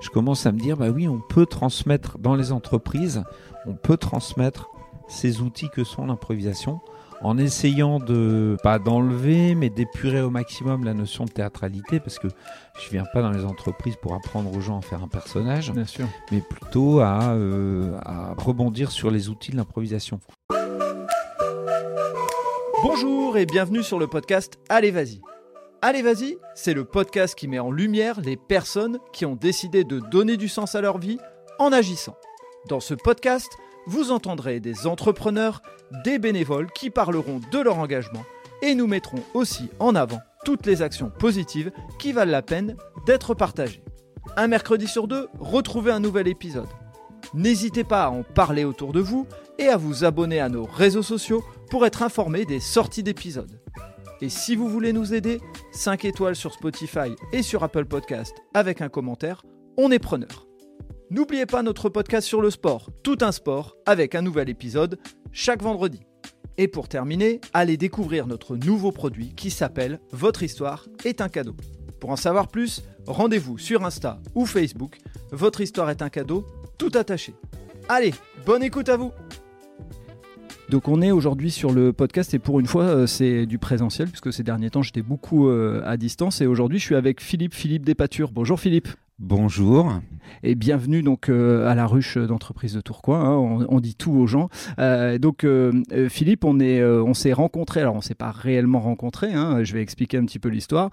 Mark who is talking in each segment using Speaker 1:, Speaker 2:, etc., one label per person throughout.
Speaker 1: Je commence à me dire, bah oui, on peut transmettre dans les entreprises, on peut transmettre ces outils que sont l'improvisation en essayant de pas d'enlever mais d'épurer au maximum la notion de théâtralité parce que je viens pas dans les entreprises pour apprendre aux gens à faire un personnage
Speaker 2: Bien sûr.
Speaker 1: mais plutôt à, euh, à rebondir sur les outils de l'improvisation.
Speaker 2: Bonjour et bienvenue sur le podcast Allez Vas-y. Allez Vas-y, c'est le podcast qui met en lumière les personnes qui ont décidé de donner du sens à leur vie en agissant. Dans ce podcast, vous entendrez des entrepreneurs, des bénévoles qui parleront de leur engagement et nous mettrons aussi en avant toutes les actions positives qui valent la peine d'être partagées. Un mercredi sur deux, retrouvez un nouvel épisode. N'hésitez pas à en parler autour de vous et à vous abonner à nos réseaux sociaux pour être informé des sorties d'épisodes. Et si vous voulez nous aider, 5 étoiles sur Spotify et sur Apple Podcast avec un commentaire, on est preneur. N'oubliez pas notre podcast sur le sport, tout un sport, avec un nouvel épisode chaque vendredi. Et pour terminer, allez découvrir notre nouveau produit qui s'appelle Votre histoire est un cadeau. Pour en savoir plus, rendez-vous sur Insta ou Facebook. Votre histoire est un cadeau, tout attaché. Allez, bonne écoute à vous donc on est aujourd'hui sur le podcast et pour une fois euh, c'est du présentiel puisque ces derniers temps j'étais beaucoup euh, à distance et aujourd'hui je suis avec Philippe Philippe Despatures. Bonjour Philippe.
Speaker 1: Bonjour.
Speaker 2: Et bienvenue donc euh, à la ruche d'entreprise de Tourcoing. hein, on, on dit tout aux gens. Euh, donc euh, Philippe, on est, on s'est rencontrés. Alors on s'est pas réellement rencontrés. hein, je vais expliquer un petit peu l'histoire.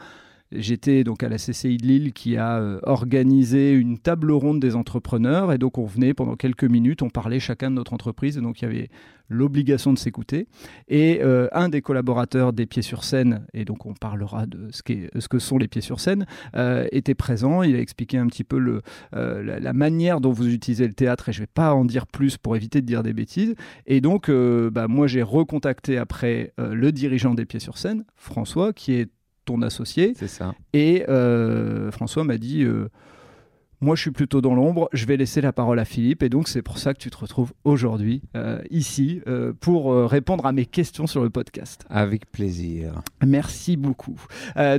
Speaker 2: J'étais donc à la CCI de Lille qui a euh, organisé une table ronde des entrepreneurs et donc on venait pendant quelques minutes, on parlait chacun de notre entreprise et donc il y avait l'obligation de s'écouter et euh, un des collaborateurs des Pieds sur scène et donc on parlera de ce, que sont les Pieds sur scène euh, était présent. Il a expliqué un petit peu la, manière dont vous utilisez le théâtre et je vais pas en dire plus pour éviter de dire des bêtises. Et donc bah, moi j'ai recontacté après le dirigeant des Pieds sur scène, François, qui est ton associé.
Speaker 1: C'est ça.
Speaker 2: Et euh, François m'a dit euh, Moi, je suis plutôt dans l'ombre, je vais laisser la parole à Philippe. Et donc, c'est pour ça que tu te retrouves aujourd'hui, euh, ici, euh, pour euh, répondre à mes questions sur le podcast.
Speaker 1: Avec plaisir.
Speaker 2: Merci beaucoup.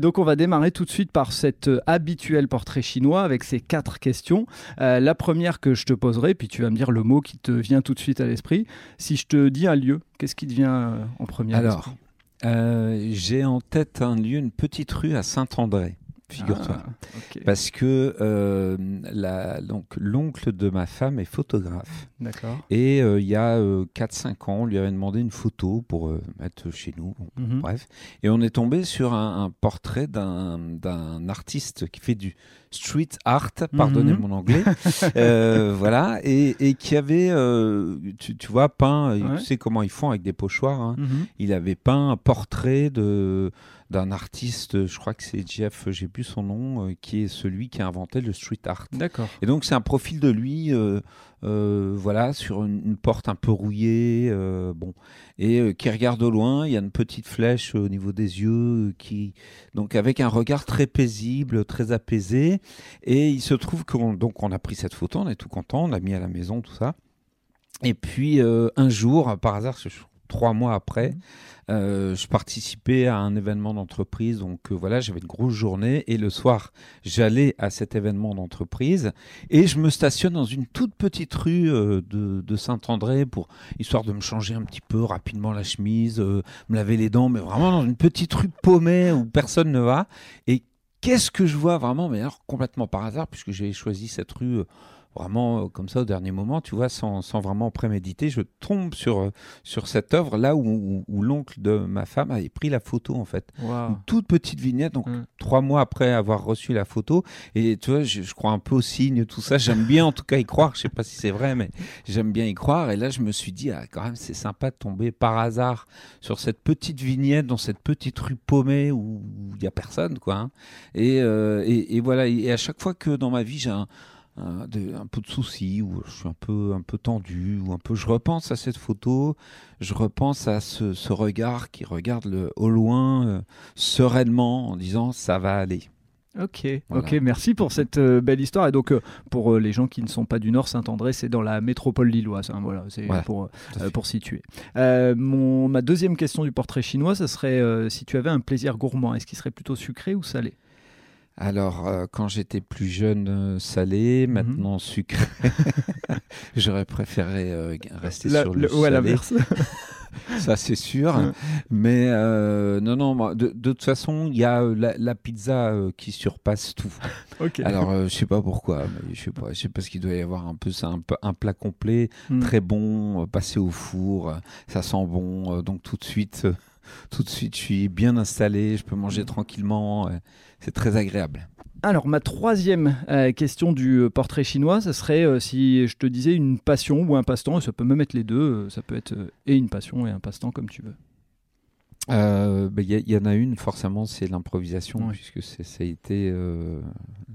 Speaker 2: Donc, on va démarrer tout de suite par cet habituel portrait chinois avec ces quatre questions. La première que je te poserai, puis tu vas me dire le mot qui te vient tout de suite à l'esprit. Si je te dis un lieu, qu'est-ce qui te vient en premier
Speaker 1: Alors, J'ai en tête un lieu, une petite rue à Saint-André, figure-toi.
Speaker 2: Ah.
Speaker 1: Parce que euh, la- donc l'oncle de ma femme est photographe.
Speaker 2: D'accord.
Speaker 1: Et euh, il y a 4-5 ans, on lui avait demandé une photo pour euh, mettre chez nous. Bon,
Speaker 2: Mhm.
Speaker 1: Bref. Et on est tombé sur un, un portrait d'un artiste qui fait du street art, pardonnez
Speaker 2: Mhm.
Speaker 1: mon anglais, euh, voilà, et, et qui avait, euh, tu, tu vois, peint,
Speaker 2: Ouais.
Speaker 1: tu sais comment ils font avec des pochoirs, hein.
Speaker 2: Mhm.
Speaker 1: il avait peint un portrait de d'un artiste, je crois que c'est Jeff, j'ai plus son nom, euh, qui est celui qui a inventé le street art.
Speaker 2: D'accord.
Speaker 1: Et donc c'est un profil de lui, euh, euh, voilà, sur une, une porte un peu rouillée, bon, et qui regarde au loin. Il y a une petite flèche au niveau des yeux, qui donc avec un regard très paisible, très apaisé. Et il se trouve qu'on donc on a pris cette photo, on est tout content, on l'a mis à la maison, tout ça. Et puis euh, un jour, par hasard, je- trois mois après,
Speaker 2: Mhm.
Speaker 1: euh, je participais à un événement d'entreprise. Donc euh, voilà, j'avais une grosse journée et le soir, j'allais à cet événement d'entreprise et je me stationne dans une toute petite rue euh, de, de Saint-André pour histoire de me changer un petit peu rapidement la chemise, me laver les dents, mais vraiment dans une petite rue paumée où personne ne va. Et qu'est-ce que je vois vraiment Mais alors complètement par hasard puisque j'ai choisi cette rue. Vraiment euh, comme ça au dernier moment, tu vois, sans, sans vraiment préméditer, je tombe sur, euh, sur cette œuvre là où, où- où l'oncle de ma femme avait pris la photo en fait. Une toute petite vignette, donc
Speaker 2: Mm.
Speaker 1: trois mois après avoir reçu la photo. Et tu vois, je, je crois un peu au signe, tout ça. J'aime bien en tout cas y croire. Je sais pas si c'est vrai, mais j'aime bien y croire. Et là, je me suis dit, ah, quand même, c'est sympa de tomber par hasard sur cette petite vignette dans cette petite rue paumée où il y a personne, quoi. hein. Et, euh, et, et voilà. Et à chaque fois que dans ma vie, j'ai un un, de- un peu de soucis, ou je suis un peu, un peu tendu, ou un peu, je repense à cette photo, je repense à ce, ce regard qui regarde le, au loin euh, sereinement en disant ça va aller.
Speaker 2: Ok,
Speaker 1: Voilà.
Speaker 2: ok, merci pour cette euh, belle histoire. Et donc, euh, pour euh, les gens qui ne sont pas du Nord, Saint-André, c'est dans la métropole lilloise. hein, voilà, c'est pour, pour situer. Mon, ma deuxième question du portrait chinois, ce serait si tu avais un plaisir gourmand, est-ce qu'il serait plutôt sucré ou salé?
Speaker 1: Alors, euh, quand j'étais plus jeune, euh, salé,
Speaker 2: Mhm.
Speaker 1: maintenant sucré. J'aurais préféré euh, rester
Speaker 2: La-
Speaker 1: sur le,
Speaker 2: le- ouais,
Speaker 1: salé,
Speaker 2: l'inverse.
Speaker 1: ça c'est sûr.
Speaker 2: Ouais.
Speaker 1: Mais euh, non, non, moi, de, de toute façon, il y a la, la pizza qui surpasse tout.
Speaker 2: ok.
Speaker 1: Alors, je sais pas pourquoi, mais je sais pas, je sais pas ce qu'il doit y avoir un peu, c'est un, un plat complet,
Speaker 2: Hmm.
Speaker 1: très bon, passé au four, ça sent bon, donc tout de suite, tout de suite, je suis bien installé, je peux manger tranquillement, euh, c'est très agréable.
Speaker 2: Alors, ma troisième euh, question du euh, portrait chinois, ce serait euh, si je te disais une passion ou un passe-temps, et ça peut même être les deux, ça peut être euh, et une passion et un passe-temps comme tu veux.
Speaker 1: Bah, Il y, en a une, forcément, c'est l'improvisation,
Speaker 2: Ouais.
Speaker 1: puisque ça a été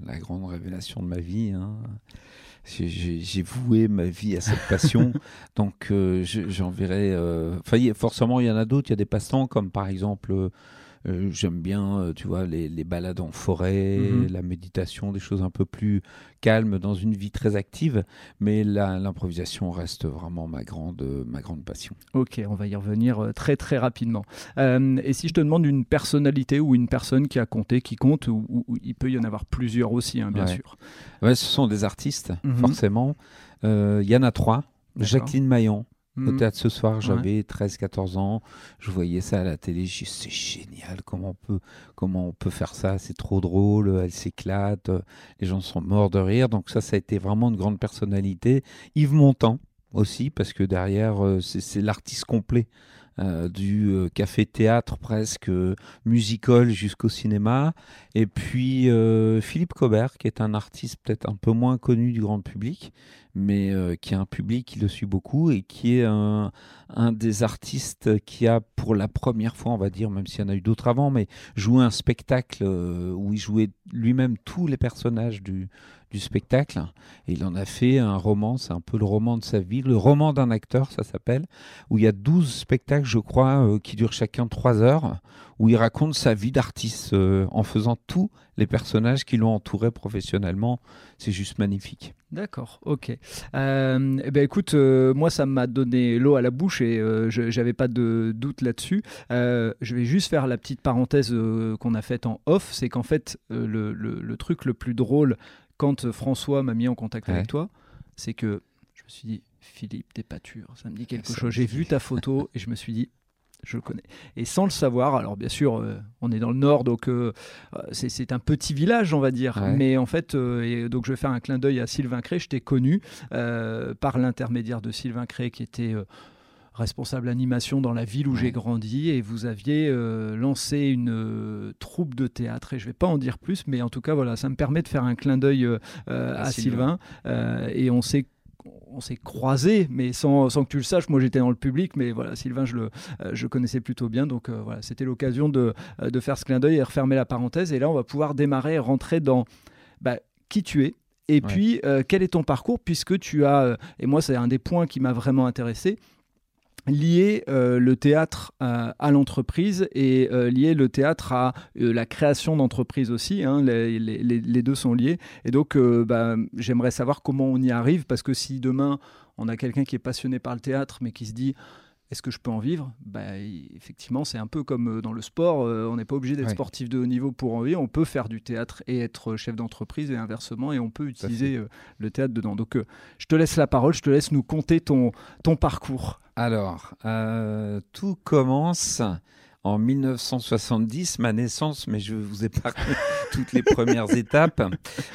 Speaker 1: la grande révélation de ma vie. hein. J'ai- voué ma vie à cette passion, donc euh, je- j'en verrai. euh, Enfin, forcément, il y en a d'autres. Il y a des passe-temps, comme par exemple, euh, euh, j'aime bien, euh, tu vois, les, les balades en forêt,
Speaker 2: Mhm.
Speaker 1: la méditation, des choses un peu plus calmes dans une vie très active. Mais l'improvisation reste vraiment ma grande, ma grande passion.
Speaker 2: Ok, on va y revenir euh, très très rapidement. Euh, et si je te demande une personnalité ou une personne qui a compté, qui compte, ou, il peut y en avoir plusieurs aussi, hein, bien
Speaker 1: Ouais.
Speaker 2: sûr.
Speaker 1: Ouais, ce sont des artistes,
Speaker 2: Mhm.
Speaker 1: forcément. Euh, Il y en a trois. Jacqueline Maillan, au
Speaker 2: Mhm.
Speaker 1: théâtre ce soir,
Speaker 2: Ouais.
Speaker 1: j'avais 13-14 ans. Je voyais ça à la télé. Dit, c'est génial, comment on, peut, comment on peut faire ça C'est trop drôle, elle s'éclate, les gens sont morts de rire. Donc, ça, ça a été vraiment une grande personnalité. Yves Montand aussi, parce que derrière, euh, c'est l'artiste complet. Euh, du euh, café-théâtre presque euh, musical jusqu'au cinéma. Et puis Philippe Cobert, qui est un artiste peut-être un peu moins connu du grand public, mais qui a un public qui le suit beaucoup et qui est un, un des artistes qui a pour la première fois, on va dire, même s'il y en a eu d'autres avant, mais joué un spectacle où il jouait lui-même tous les personnages du, du spectacle. Et il en a fait un roman, c'est un peu le roman de sa vie, le roman d'un acteur, ça s'appelle, où il y a 12 spectacles, je crois, euh, qui durent chacun 3 heures, où il raconte sa vie d'artiste euh, en faisant tous les personnages qui l'ont entouré professionnellement. C'est juste magnifique.
Speaker 2: D'accord, ok. Euh, eh ben écoute, moi ça m'a donné l'eau à la bouche et euh, j'avais pas de doute là-dessus. Je vais juste faire la petite parenthèse qu'on a faite en off, c'est qu'en fait le truc le plus drôle quand euh, François m'a mis en contact
Speaker 1: Ouais.
Speaker 2: avec toi, c'est que je me suis dit Philippe Despatures, ça me dit quelque
Speaker 1: Ça
Speaker 2: chose. J'ai vu ta photo et je me suis dit je le connais. Et sans le savoir, alors bien sûr, euh, on est dans le nord, donc euh, c'est un petit village, on va dire.
Speaker 1: Ouais.
Speaker 2: Mais en fait, euh, et donc je vais faire un clin d'œil à Sylvain Cré. Je t'ai connu par l'intermédiaire de Sylvain Cré, qui était responsable animation dans la ville où j'ai grandi. Et vous aviez euh, lancé une euh, troupe de théâtre. Et je vais pas en dire plus, mais en tout cas, voilà, ça me permet de faire un clin d'œil euh, euh,
Speaker 1: À
Speaker 2: à,
Speaker 1: Sylvain.
Speaker 2: Et on s'est on s'est croisés, mais sans, sans que tu le saches. Moi, j'étais dans le public, mais voilà, Sylvain, je le, je connaissais plutôt bien. Donc voilà, c'était l'occasion de, de faire ce clin d'œil et refermer la parenthèse. Et là, on va pouvoir démarrer et rentrer dans bah, qui tu es. Et
Speaker 1: Ouais.
Speaker 2: puis, quel est ton parcours Puisque tu as, et moi, c'est un des points qui m'a vraiment intéressé, lier euh, le théâtre euh, à l'entreprise et euh, lier le théâtre à euh, la création d'entreprise aussi. hein. les, deux sont liés. Et donc, euh, bah, j'aimerais savoir comment on y arrive, parce que si demain, on a quelqu'un qui est passionné par le théâtre, mais qui se dit... Est-ce que je peux en vivre? Bah, Effectivement, c'est un peu comme euh, dans le sport. euh, on n'est pas obligé d'être sportif de haut niveau pour en vivre. On peut faire du théâtre et être chef d'entreprise et inversement, et on peut utiliser euh, le théâtre dedans. Donc, euh, je te laisse la parole. Je te laisse nous conter ton, ton parcours.
Speaker 1: Alors, euh, tout commence en 1970, ma naissance, mais je vous épargne toutes les premières étapes.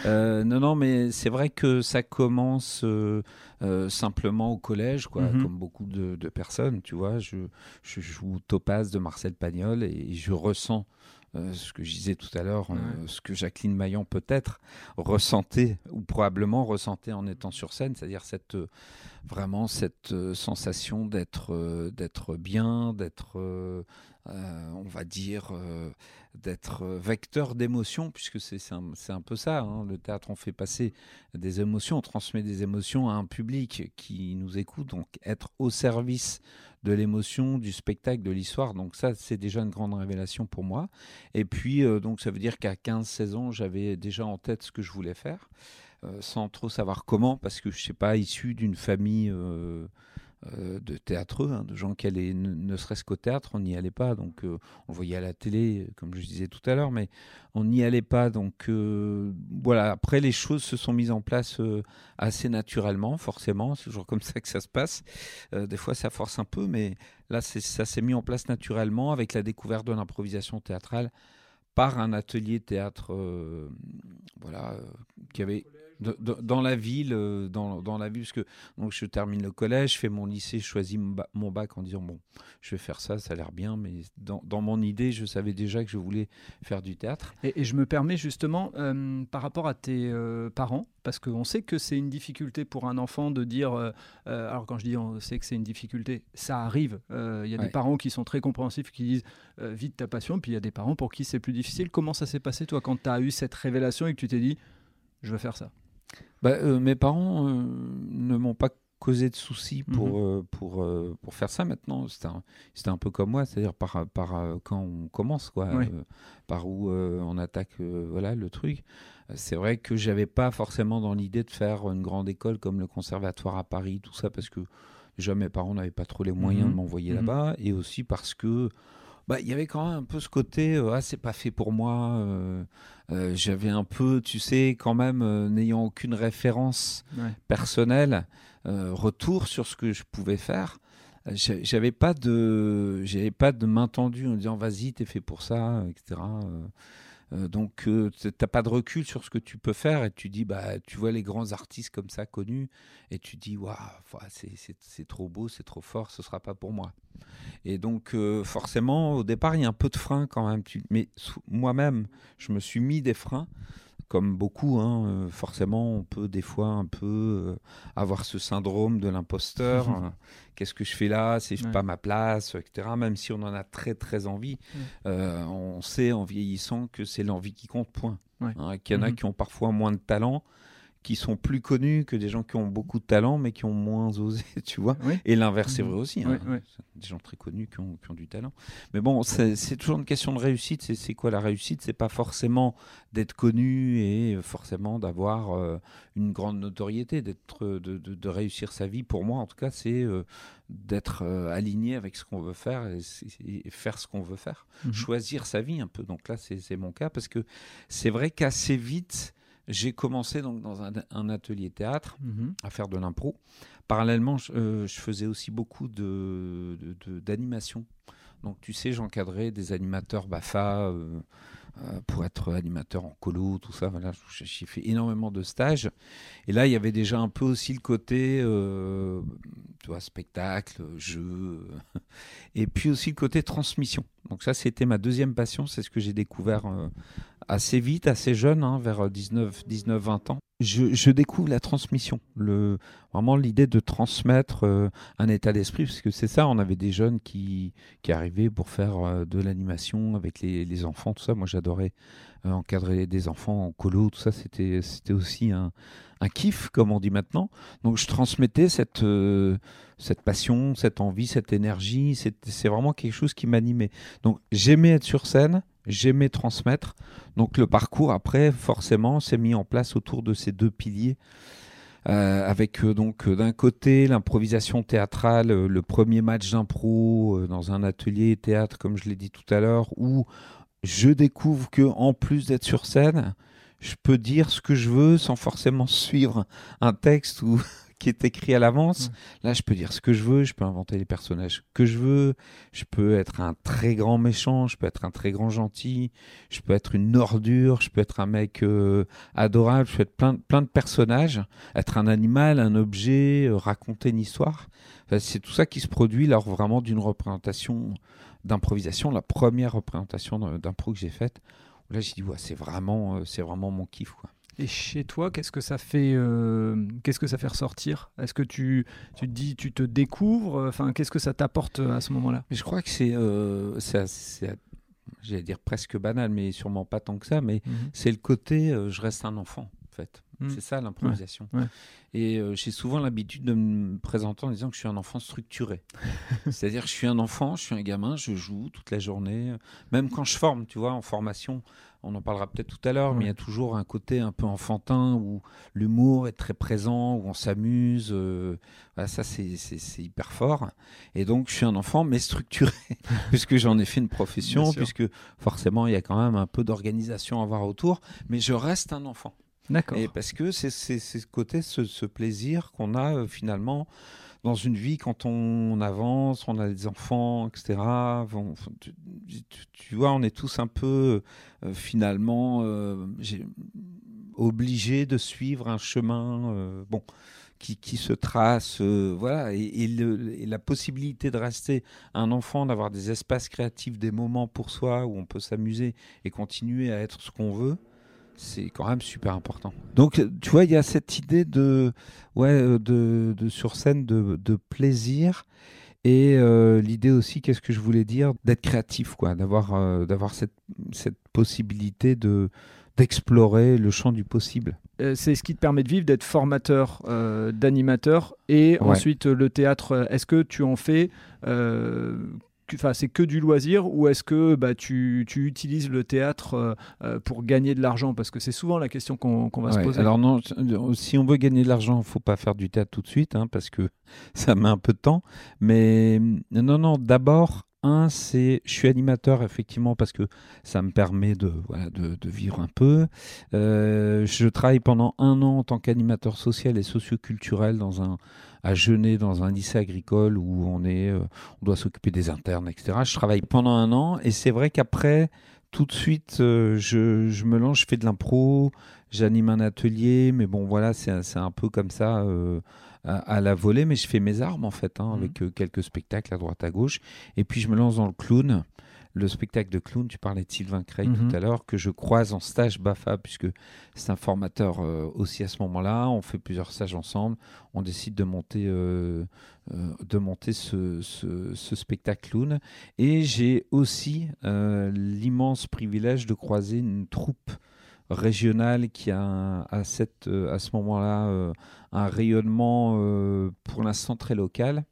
Speaker 1: Euh, non, non, mais c'est vrai que ça commence euh, euh, simplement au collège, quoi,
Speaker 2: Mhm.
Speaker 1: comme beaucoup de, de personnes, tu vois. Je, je joue Topaz de Marcel Pagnol et je ressens euh, ce que je disais tout à l'heure, euh, ce que Jacqueline Maillan peut-être ressentait ou probablement ressentait en étant sur scène, c'est-à-dire cette euh, vraiment cette sensation d'être d'être bien, d'être on va dire d'être vecteur d'émotions puisque c'est c'est un, c'est un peu ça hein. le théâtre on fait passer des émotions on transmet des émotions à un public qui nous écoute donc être au service de l'émotion du spectacle de l'histoire. Donc ça c'est déjà une grande révélation pour moi. Et puis euh, donc ça veut dire qu'à 15 16 ans j'avais déjà en tête ce que je voulais faire euh, sans trop savoir comment, parce que je sais pas, issu d'une famille euh, euh, de théâtreux, hein, de gens qui allaient, ne, serait-ce qu'au théâtre, on n'y allait pas. Donc, euh, on voyait à la télé, comme je disais tout à l'heure, mais on n'y allait pas. Donc, euh, voilà. Après, les choses se sont mises en place assez naturellement, forcément. C'est toujours comme ça que ça se passe. des fois, ça force un peu, mais là, ça s'est mis en place naturellement avec la découverte de l'improvisation théâtrale par un atelier théâtre, voilà, qui avait dans la ville, euh, dans, dans, la ville, parce que donc je termine le collège, je fais mon lycée, je choisis mon bac en disant bon, je vais faire ça, ça a l'air bien, mais dans, dans, mon idée, je savais déjà que je voulais faire du théâtre.
Speaker 2: Et, je me permets justement, euh, par rapport à tes euh, parents, parce qu'on sait que c'est une difficulté pour un enfant de dire, alors quand je dis on sait que c'est une difficulté, ça arrive. Il y a des parents qui sont très compréhensifs, qui disent vite ta passion, puis il y a des parents pour qui c'est plus difficile. Comment ça s'est passé toi quand tu as eu cette révélation et que tu t'es dit je veux faire ça?
Speaker 1: Bah, euh, Mes parents euh, ne m'ont pas causé de soucis pour, mhm. euh, pour, pour faire ça maintenant. C'était un, un, peu comme moi, c'est-à-dire par, par quand on commence, quoi, par où on attaque voilà, le truc. C'est vrai que j'avais pas forcément dans l'idée de faire une grande école comme le conservatoire à Paris, tout ça, parce que déjà mes parents n'avaient pas trop les moyens de mhm. m'envoyer mhm. là-bas, et aussi parce que bah, il y avait quand même un peu ce côté ah c'est pas fait pour moi euh, j'avais un peu, tu sais, quand même, euh, n'ayant aucune référence personnelle, euh, retour sur ce que je pouvais faire. J'avais pas de, j'avais pas de main tendue en disant vas-y, t'es fait pour ça, etc. Euh, donc, euh, tu n'as pas de recul sur ce que tu peux faire et tu dis, bah, tu vois les grands artistes comme ça connus et tu dis, waouh, c'est trop beau, c'est trop fort, ce sera pas pour moi. Et donc, euh, forcément, au départ, il y a un peu de frein quand même. Mais moi-même, je me suis mis des freins comme beaucoup, hein, euh, forcément, on peut des fois un peu euh, avoir ce syndrome de l'imposteur. Hein. Qu'est-ce que je fais là C'est pas ma place, etc. Même si on en a très très envie, euh, on sait en vieillissant que c'est l'envie qui compte. Point. Hein, qu'il y en a mhm. qui ont parfois moins de talent qui sont plus connus que des gens qui ont beaucoup de talent mais qui ont moins osé, tu vois. Et l'inverse est vrai aussi. Hein. Des gens très connus qui ont, qui ont du talent. Mais bon, c'est toujours une question de réussite. C'est quoi la réussite? C'est pas forcément d'être connu et forcément d'avoir euh, une grande notoriété, d'être, de, de, réussir sa vie. Pour moi, en tout cas, c'est euh, d'être euh, aligné avec ce qu'on veut faire et, faire ce qu'on veut faire. Mhm. Choisir sa vie un peu. Donc là, c'est mon cas parce que c'est vrai qu'assez vite, j'ai commencé donc dans un, atelier théâtre mhm. à faire de l'impro. Parallèlement, je, euh, faisais aussi beaucoup d'animation. De, donc tu sais, j'encadrais des animateurs BAFA euh, euh, pour être animateur en colo, tout ça. Voilà, j'ai fait énormément de stages. Et là, il y avait déjà un peu aussi le côté, tu vois, spectacle, jeu, et puis aussi le côté transmission. Donc ça, c'était ma deuxième passion. C'est ce que j'ai découvert assez vite, assez jeune, hein, vers 19, 19, 20 ans. Je, découvre la transmission, le, vraiment l'idée de transmettre euh, un état d'esprit, parce que c'est ça, on avait des jeunes qui, qui arrivaient pour faire euh, de l'animation avec les, les, enfants, tout ça. Moi, j'adorais euh, encadrer des enfants en colo, tout ça, c'était, c'était aussi un, un kiff, comme on dit maintenant. Donc, je transmettais cette, cette passion, cette envie, cette énergie. C'est vraiment quelque chose qui m'animait. Donc, j'aimais être sur scène j'aimais transmettre. Donc le parcours après, forcément, s'est mis en place autour de ces deux piliers. Euh, avec euh, donc euh, d'un côté l'improvisation théâtrale, le premier match d'impro dans un atelier théâtre, comme je l'ai dit tout à l'heure, où je découvre que en plus d'être sur scène, je peux dire ce que je veux sans forcément suivre un texte ou qui est écrit à l'avance. Là, je peux dire ce que je veux, je peux inventer les personnages que je veux, je peux être un très grand méchant, je peux être un très grand gentil, je peux être une ordure, je peux être un mec euh, adorable, je peux être plein, plein de personnages, être un animal, un objet, euh, raconter une histoire. c'est tout ça qui se produit lors vraiment d'une représentation d'improvisation, la première représentation d'impro que j'ai faite. Là, j'ai dit, ouais, c'est vraiment, euh, c'est vraiment mon kiff. Quoi.
Speaker 2: Et chez toi, qu'est-ce que ça fait, euh, qu'est-ce que ça fait ressortir? Est-ce que tu, tu te dis, tu te découvres? Enfin, qu'est-ce que ça t'apporte euh, à ce moment-là?
Speaker 1: Je crois que c'est, euh, j'allais dire presque banal, mais sûrement pas tant que ça. Mais mhm. c'est le côté, je reste un enfant, en fait. Mhm. C'est ça l'improvisation. Et j'ai souvent l'habitude de me présenter en disant que je suis un enfant structuré. C'est-à-dire que je suis un enfant, je suis un gamin, je joue toute la journée. Même quand je forme, tu vois, en formation, on en parlera peut-être tout à l'heure, mais il y a toujours un côté un peu enfantin où l'humour est très présent, où on s'amuse. Euh, ça, c'est hyper fort. Et donc, je suis un enfant, mais structuré, puisque j'en ai fait une profession, puisque forcément, il y a quand même un peu d'organisation à avoir autour, mais je reste un enfant.
Speaker 2: D'accord.
Speaker 1: Et parce que c'est ce côté, ce, plaisir qu'on a euh, finalement dans une vie, quand on, avance, on a des enfants, etc., tu, vois, on est tous un peu euh, finalement euh, obligés de suivre un chemin euh, bon, qui, qui, se trace. voilà, et, la possibilité de rester un enfant, d'avoir des espaces créatifs, des moments pour soi où on peut s'amuser et continuer à être ce qu'on veut c'est quand même super important. Donc, tu vois, il y a cette idée de, ouais, euh, de, de sur scène de, de plaisir et euh, l'idée aussi, qu'est-ce que je voulais dire, d'être créatif, quoi, d'avoir, euh, d'avoir cette, cette possibilité de d'explorer le champ du possible.
Speaker 2: c'est ce qui te permet de vivre, d'être formateur, d'animateur, et ensuite le théâtre. Est-ce que tu en fais c'est que du loisir ou est-ce que bah, tu, utilises le théâtre euh, euh, pour gagner de l'argent? Parce que c'est souvent la question qu'on va se poser.
Speaker 1: Alors non, si on veut gagner de l'argent, il ne faut pas faire du théâtre tout de suite, hein, parce que ça met un peu de temps. Mais non, non, d'abord, un, c'est je suis animateur effectivement parce que ça me permet de, de, vivre un peu. Euh, je travaille pendant un an en tant qu'animateur social et socioculturel dans un à Genet dans un lycée agricole où on est, euh, on doit s'occuper des internes, etc. Je travaille pendant un an et c'est vrai qu'après tout de suite, euh, je, je, me lance, je fais de l'impro, j'anime un atelier, mais bon, voilà, c'est un peu comme ça à, la volée, mais je fais mes armes en fait, hein, avec mmh. euh, quelques spectacles à droite à gauche. Et puis je me lance dans le clown. Le spectacle de clown, tu parlais de Sylvain Craig tout mmh. à l'heure, que je croise en stage BAFA, puisque c'est un formateur euh, aussi à ce moment-là. On fait plusieurs stages ensemble. On décide de monter, euh, de monter ce, ce, ce, spectacle clown. Et j'ai aussi l'immense privilège de croiser une troupe régionale qui a à, cette, à ce moment-là un rayonnement euh, pour l'instant très local.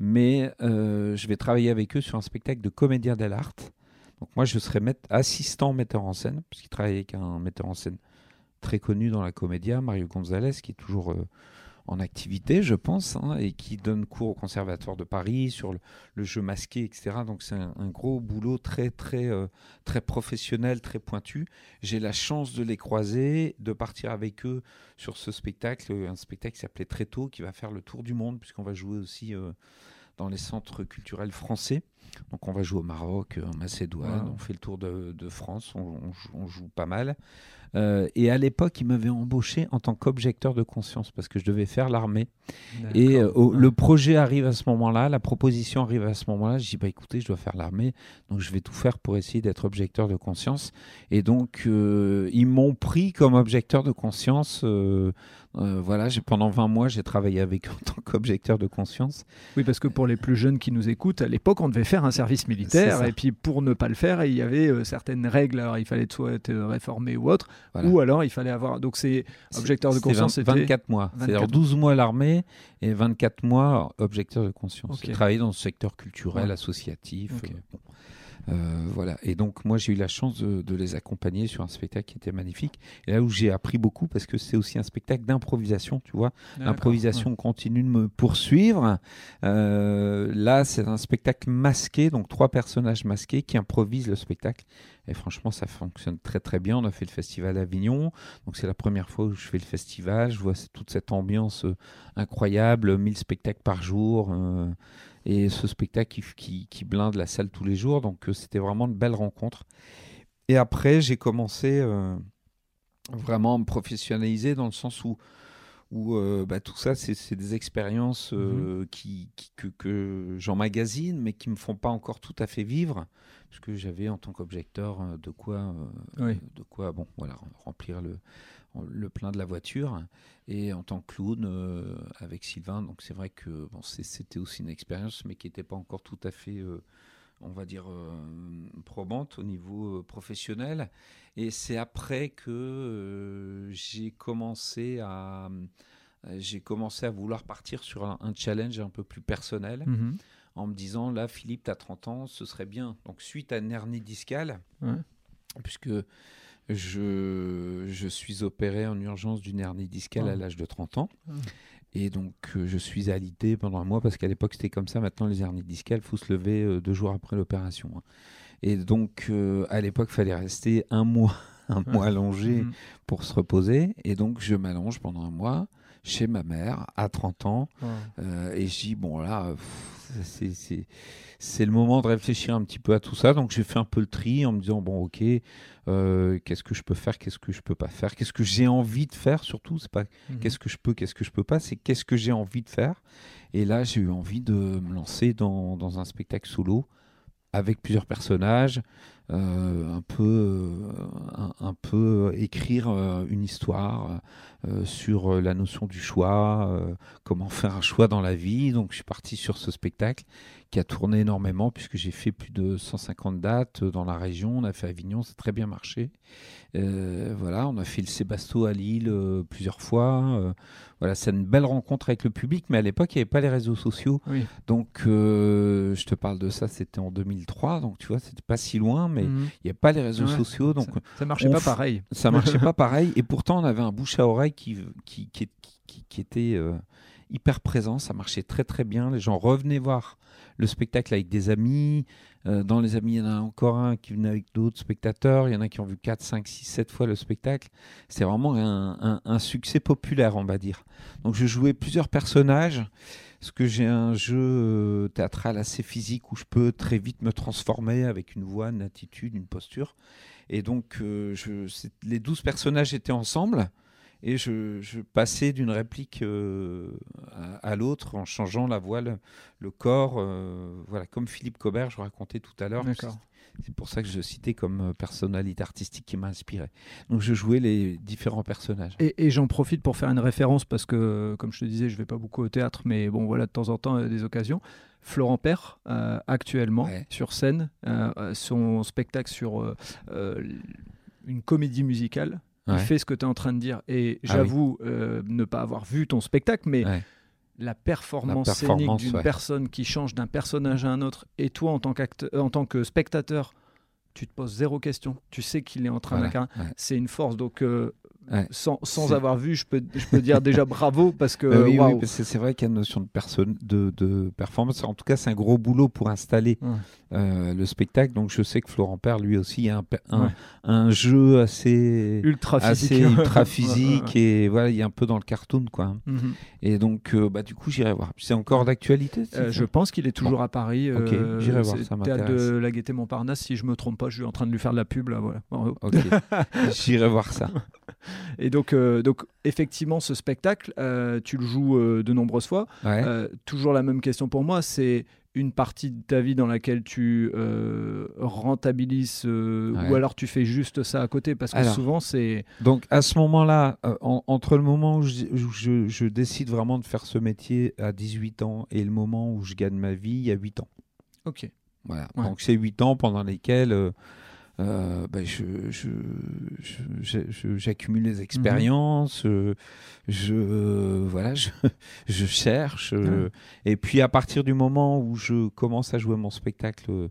Speaker 1: Mais euh, je vais travailler avec eux sur un spectacle de comédien dell'arte. Donc moi, je serai assistant metteur en scène, puisqu'il travaille avec un metteur en scène très connu dans la comédia, Mario Gonzalez, qui est toujours euh, en activité, je pense, hein, et qui donne cours au Conservatoire de Paris sur le, jeu masqué, etc. Donc c'est un, gros boulot très très euh, très professionnel, très pointu. J'ai la chance de les croiser, de partir avec eux sur ce spectacle, un spectacle qui s'appelait Très tôt, qui va faire le tour du monde, puisqu'on va jouer aussi euh, dans les centres culturels français. Donc on va jouer au Maroc, en Macédoine, on fait le tour de, France, on, joue pas mal. Euh, et à l'époque, il m'avait embauché en tant qu'objecteur de conscience parce que je devais faire l'armée. Et euh, le projet arrive à ce moment-là, la proposition arrive à ce moment-là. Je dis bah écoutez, je dois faire l'armée, donc je vais tout faire pour essayer d'être objecteur de conscience. Et donc euh, ils m'ont pris comme objecteur de conscience euh, voilà, pendant 20 mois, j'ai travaillé avec eux en tant qu'objecteur de conscience.
Speaker 2: Oui, parce que pour les plus jeunes qui nous écoutent, à l'époque, on devait faire un service militaire. Et puis, pour ne pas le faire, il y avait euh, certaines règles. Alors, il fallait soit être réformé ou autre. Ou alors, il fallait avoir. Donc, c'est objecteur de conscience.
Speaker 1: C'était 24 mois. C'est-à-dire 12 mois à l'armée et 24 mois objecteur de conscience. J'ai travaillé dans le secteur culturel, associatif. Euh, euh, voilà. Et donc, moi, j'ai eu la chance de, les accompagner sur un spectacle qui était magnifique. Et là où j'ai appris beaucoup, parce que c'est aussi un spectacle d'improvisation, tu vois. L'improvisation continue de me poursuivre. Euh, là, c'est un spectacle masqué, donc trois personnages masqués qui improvisent le spectacle. Et franchement, ça fonctionne très très bien. On a fait le festival d'Avignon. Donc c'est la première fois où je fais le festival. Je vois toute cette ambiance euh, incroyable, 1000 spectacles par jour et ce spectacle qui, qui, blinde la salle tous les jours. Donc euh, c'était vraiment une belle rencontre. Et après, j'ai commencé euh, vraiment à me professionnaliser dans le sens où, où euh, bah, tout ça, c'est des expériences mhm. qui, que, que j'emmagasine, mais qui ne me font pas encore tout à fait vivre. Parce que j'avais en tant qu'objecteur de quoi, de quoi bon, voilà, remplir le, le plein de la voiture et en tant que clown euh, avec Sylvain. Donc c'est vrai que bon, c'était aussi une expérience, mais qui n'était pas encore tout à fait, euh, on va dire, euh, probante au niveau professionnel. Et c'est après que j'ai commencé à j'ai commencé à vouloir partir sur un, challenge un peu plus personnel. Mm-hmm. En me disant, là, Philippe, tu as 30 ans, ce serait bien. Donc, suite à une hernie discale, puisque je, je suis opéré en urgence d'une hernie discale
Speaker 2: Oh.
Speaker 1: à l'âge de 30 ans.
Speaker 2: Ah.
Speaker 1: Et donc, euh, je suis alité pendant un mois parce qu'à l'époque, c'était comme ça. Maintenant, les hernies discales, il faut se lever euh, deux jours après l'opération. hein. Et donc, euh, à l'époque, il fallait rester un mois, un mois allongé
Speaker 2: Mhm.
Speaker 1: pour se reposer. Et donc, je m'allonge pendant un mois chez ma mère à 30 ans. Et je dis, bon, là, pff, c'est- le moment de réfléchir un petit peu à tout ça. Donc, j'ai fait un peu le tri en me disant, bon, ok, euh, qu'est-ce que je peux faire, qu'est-ce que je peux pas faire, qu'est-ce que j'ai envie de faire surtout. C'est pas
Speaker 2: Mhm.
Speaker 1: qu'est-ce que je peux, qu'est-ce que je peux pas, c'est qu'est-ce que j'ai envie de faire. Et là, j'ai eu envie de me lancer dans, dans un spectacle solo avec plusieurs personnages, euh, un peu, euh, peu écrire euh, une histoire euh, sur euh, la notion du choix, euh, comment faire un choix dans la vie. Donc, je suis parti sur ce spectacle qui a tourné énormément puisque j'ai fait plus de 150 dates dans la région. On a fait Avignon, ça a très bien marché. Euh, voilà, on a fait le Sébasto à Lille euh, plusieurs fois. Euh, voilà, c'est une belle rencontre avec le public, mais à l'époque, il n'y avait pas les réseaux sociaux.
Speaker 2: Oui.
Speaker 1: Donc, euh, je te parle de ça, c'était en 2003, donc tu vois, c'était pas si loin, mais il
Speaker 2: Mhm.
Speaker 1: n'y avait pas les réseaux
Speaker 2: Ouais,
Speaker 1: sociaux, donc
Speaker 2: ça, ça marchait pas pareil.
Speaker 1: ça marchait pas pareil. Et pourtant, on avait un bouche à oreille qui, qui, qui, qui- qui était euh, hyper présent. Ça marchait très très bien. Les gens revenaient voir le spectacle avec des amis. Euh, dans les amis, il y en a encore un qui venait avec d'autres spectateurs. Il y en a qui ont vu 4, 5, 6, 7 fois le spectacle. C'est vraiment un, succès populaire, on va dire. Donc je jouais plusieurs personnages. Parce que j'ai un jeu euh, théâtral assez physique où je peux très vite me transformer avec une voix, une attitude, une posture. Et donc, euh, les 12 personnages étaient ensemble et je, je passais d'une réplique euh, à, à l'autre en changeant la voix, le, corps. euh, voilà, comme Philippe Cobert, je racontais tout à l'heure. C'est pour ça que je citais comme euh, personnalité artistique qui m'a inspiré. Donc, je jouais les différents personnages.
Speaker 2: Et, et j'en profite pour faire une référence parce que, comme je te disais, je vais pas beaucoup au théâtre, mais bon, voilà, de temps en temps, des occasions. Florent Père, euh, actuellement,
Speaker 1: Ouais.
Speaker 2: sur scène, son spectacle sur une comédie musicale.
Speaker 1: Ouais.
Speaker 2: Il fait ce que tu es en train de dire. Et
Speaker 1: Ah
Speaker 2: j'avoue euh, ne pas avoir vu ton spectacle, mais
Speaker 1: Ouais.
Speaker 2: la performance,
Speaker 1: La
Speaker 2: scénique d'une
Speaker 1: ouais.
Speaker 2: personne qui change d'un personnage à un autre, et toi, en tant, euh, en tant que spectateur, tu te poses zéro question. Tu sais qu'il est en train
Speaker 1: Voilà,
Speaker 2: d'incarner. C'est une force. Donc, euh,
Speaker 1: Ouais.
Speaker 2: sans, avoir vu, je peux, je peux dire déjà bravo parce que.
Speaker 1: Bah oui, c'est vrai qu'il y a une notion de, personne, de, de performance. En tout cas, c'est un gros boulot pour installer
Speaker 2: Ouais.
Speaker 1: euh, le spectacle. Donc, je sais que Florent Père, lui aussi, a un, pe- un,
Speaker 2: Ouais.
Speaker 1: un jeu assez,
Speaker 2: ultra physique.
Speaker 1: assez ultra physique et voilà, il est un peu dans le cartoon, quoi.
Speaker 2: Mhm.
Speaker 1: Et donc, euh, bah, du coup, j'irai voir. C'est encore d'actualité
Speaker 2: Euh, je pense qu'il est toujours à Paris.
Speaker 1: Ok, j'irai voir, ça
Speaker 2: Théâtre de la Gaîté Montparnasse, si je me trompe pas, je suis en train de lui faire de la pub là. Voilà.
Speaker 1: Ok, j'irai voir ça.
Speaker 2: Et donc, euh, donc, effectivement, ce spectacle, euh, tu le joues euh, de nombreuses fois.
Speaker 1: Ouais.
Speaker 2: Toujours la même question pour moi, c'est une partie de ta vie dans laquelle tu rentabilises
Speaker 1: Ouais.
Speaker 2: ou alors tu fais juste ça à côté parce que
Speaker 1: Alors.
Speaker 2: souvent c'est
Speaker 1: Donc à ce moment-là, en- entre le moment où je, où je- je décide vraiment de faire ce métier à 18 ans et le moment où je gagne ma vie, il y a 8 ans.
Speaker 2: ok
Speaker 1: Voilà.
Speaker 2: Ouais.
Speaker 1: Donc c'est 8 ans pendant lesquels euh, euh, ben, je, je- je- je- j'accumule les expériences, euh, je, euh, voilà, je, je cherche. euh, et puis à partir du moment où je commence à jouer mon spectacle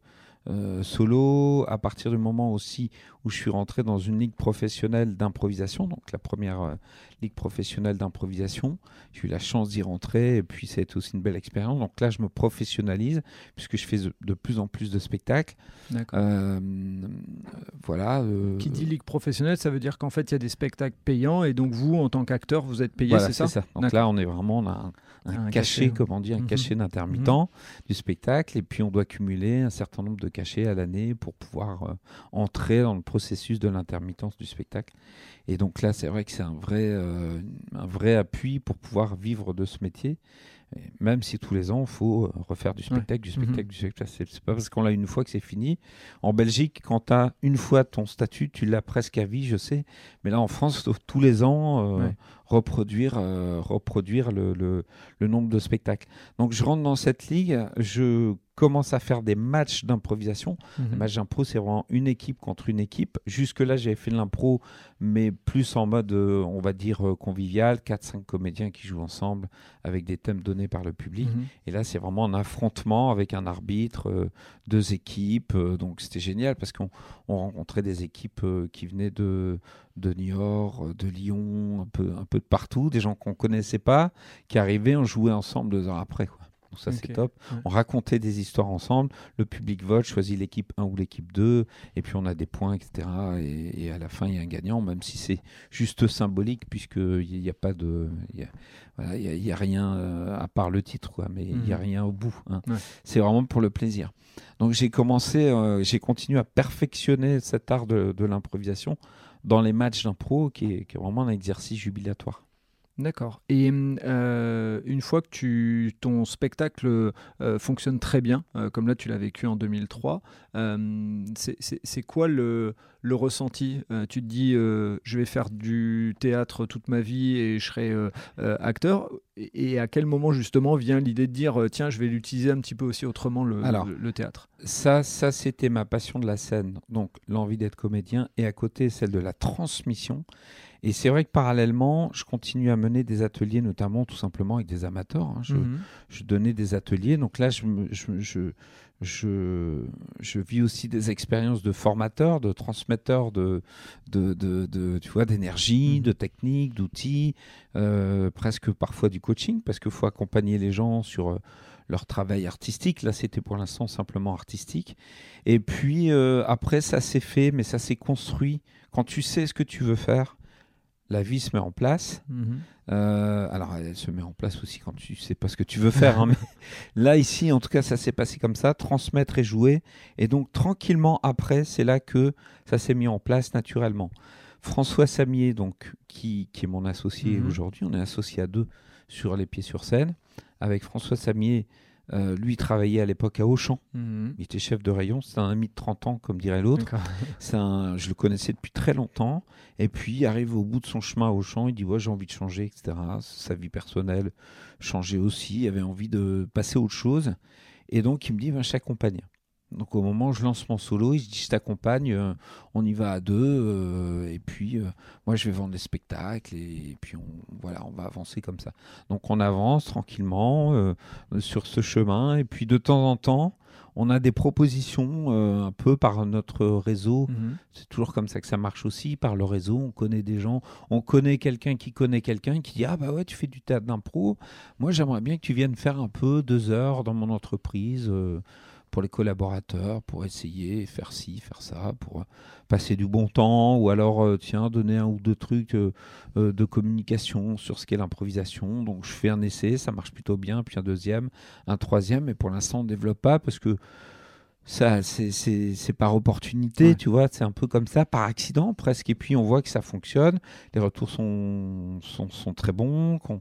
Speaker 1: euh, solo, à partir du moment aussi où je suis rentré dans une ligue professionnelle d'improvisation, donc la première euh, ligue professionnelle d'improvisation, j'ai eu la chance d'y rentrer et puis ça a été aussi une belle expérience. Donc là, je me professionnalise puisque je fais de, plus en plus de spectacles.
Speaker 2: d'accord
Speaker 1: Euh, voilà. euh,
Speaker 2: qui dit ligue professionnelle ça veut dire qu'en fait il y a des spectacles payants et donc vous en tant qu'acteur vous êtes payé
Speaker 1: voilà,
Speaker 2: c'est ça,
Speaker 1: Donc
Speaker 2: D'accord.
Speaker 1: là, on est vraiment on a un, un
Speaker 2: Un
Speaker 1: cachet,
Speaker 2: cachet.
Speaker 1: comme on dit, un
Speaker 2: Mhm.
Speaker 1: cachet d'intermittent du spectacle, et puis on doit cumuler un certain nombre de cachets à l'année pour pouvoir euh, entrer dans le processus de l'intermittence du spectacle. Et donc là, c'est vrai que c'est un vrai, euh, un vrai appui pour pouvoir vivre de ce métier. Et même si tous les ans, il faut euh, refaire du spectacle, du spectacle,
Speaker 2: Mhm.
Speaker 1: du spectacle. C'est c'est pas parce qu'on l'a une fois que c'est fini. En Belgique, quand tu as une fois ton statut, tu l'as presque à vie, je sais. Mais là, en France, tous les ans, euh,
Speaker 2: Ouais.
Speaker 1: Reproduire, euh, reproduire le, le- le nombre de spectacles. Donc, je rentre dans cette ligue, je commence à faire des matchs d'improvisation.
Speaker 2: Mhm.
Speaker 1: Le match d'impro, c'est vraiment une équipe contre une équipe. Jusque-là, j'avais fait de l'impro, mais plus en mode, euh, on va dire, euh, convivial, musical, 4-5 comédiens qui jouent ensemble avec des thèmes donnés par le public.
Speaker 2: Mhm.
Speaker 1: Et là, c'est vraiment un affrontement avec un arbitre, euh, deux équipes. donc c'était génial parce qu'on on rencontrait des équipes qui venaient de, de Niort, de Lyon, un peu, un peu de partout, des gens qu'on connaissait pas, qui arrivaient, on jouait ensemble deux heures après. Quoi. Donc ça, c'est top.
Speaker 2: ouais.
Speaker 1: On racontait des histoires ensemble. Le public vote, choisit l'équipe 1 ou l'équipe 2. Et puis on a des points, etc. Et, et à la fin, il y a un gagnant, même si c'est juste symbolique, puisqu'il n'y a pas de. il y a- voilà, il y a, y a rien euh, à part le titre, quoi. Mais il n'y a
Speaker 2: Mhm.
Speaker 1: rien au bout. hein.
Speaker 2: Ouais.
Speaker 1: C'est vraiment pour le plaisir. Donc j'ai commencé, euh, j'ai continué à perfectionner cet art de, de l'improvisation dans les matchs d'impro, qui qui est vraiment un exercice jubilatoire.
Speaker 2: D'accord. Et euh, une fois que tu, ton spectacle euh, fonctionne très bien, euh, comme là tu l'as vécu en 2003, euh, c'est- quoi le, le ressenti Tu te dis, je vais faire du théâtre toute ma vie et je serai acteur. Et, et à quel moment justement vient l'idée de dire, tiens, je vais l'utiliser un petit peu aussi autrement le,
Speaker 1: Alors,
Speaker 2: le- le théâtre?
Speaker 1: Ça, ça c'était ma passion de la scène, donc l'envie d'être comédien, et à côté celle de la transmission. Et c'est vrai que parallèlement, je continue à mener des ateliers, notamment tout simplement avec des amateurs. hein. Je,
Speaker 2: Mhm.
Speaker 1: je donnais des ateliers. Donc là, je, me- je, je, je, je vis aussi des expériences de formateur, de transmetteur de, de, de, de- tu vois, d'énergie,
Speaker 2: Mhm.
Speaker 1: de technique, d'outils, euh, presque parfois du coaching, parce qu'il faut accompagner les gens sur euh, leur travail artistique. Là, c'était pour l'instant simplement artistique. Et puis euh, après, ça s'est fait, mais ça s'est construit. Quand tu sais ce que tu veux faire, la vie se met en place.
Speaker 2: Mhm.
Speaker 1: Euh, alors, elle se met en place aussi quand tu sais pas ce que tu veux faire. hein, mais là, ici, en tout cas, ça s'est passé comme ça, transmettre et jouer. Et donc, tranquillement, après, c'est là que ça s'est mis en place naturellement. François Samier, donc, qui, qui est mon associé
Speaker 2: Mhm.
Speaker 1: aujourd'hui, on est associé à deux sur Les Pieds sur scène. Avec François Samier, euh, lui travaillait à l'époque à Auchan.
Speaker 2: Mhm.
Speaker 1: Il était chef de rayon. C'était un ami de 30 ans, comme dirait l'autre. C'est un, je le connaissais depuis très longtemps. Et puis, il arrive au bout de son chemin au champ. Il dit Ouais, j'ai envie de changer, etc. Sa vie personnelle changeait aussi. Il avait envie de passer à autre chose. Et donc, il me dit ben, Je t'accompagne. Donc, au moment où je lance mon solo, il se dit Je t'accompagne. euh, on y va à deux. euh, et puis, euh, moi, je vais vendre des spectacles. Et, et puis, on, voilà, on va avancer comme ça. Donc, on avance tranquillement sur ce chemin. Et puis, de temps en temps, on a des propositions un peu par notre réseau.
Speaker 2: Mhm.
Speaker 1: C'est toujours comme ça que ça marche aussi, par le réseau. On connaît des gens, on connaît quelqu'un qui connaît quelqu'un qui dit Ah bah ouais, tu fais du théâtre d'impro. Moi, j'aimerais bien que tu viennes faire un peu deux heures dans mon entreprise pour les collaborateurs, pour essayer, faire ci, faire ça, pour euh, passer du bon temps, ou alors, euh, tiens, donner un ou deux trucs euh, de communication sur ce qu'est l'improvisation. Donc, je fais un essai, ça marche plutôt bien, puis un deuxième, un troisième, mais pour l'instant, on ne développe pas parce que ça, c'est- par opportunité,
Speaker 2: Ouais.
Speaker 1: tu vois, c'est un peu comme ça, par accident presque. Et puis on voit que ça fonctionne, les retours sont, sont, sont très bons, qu'on-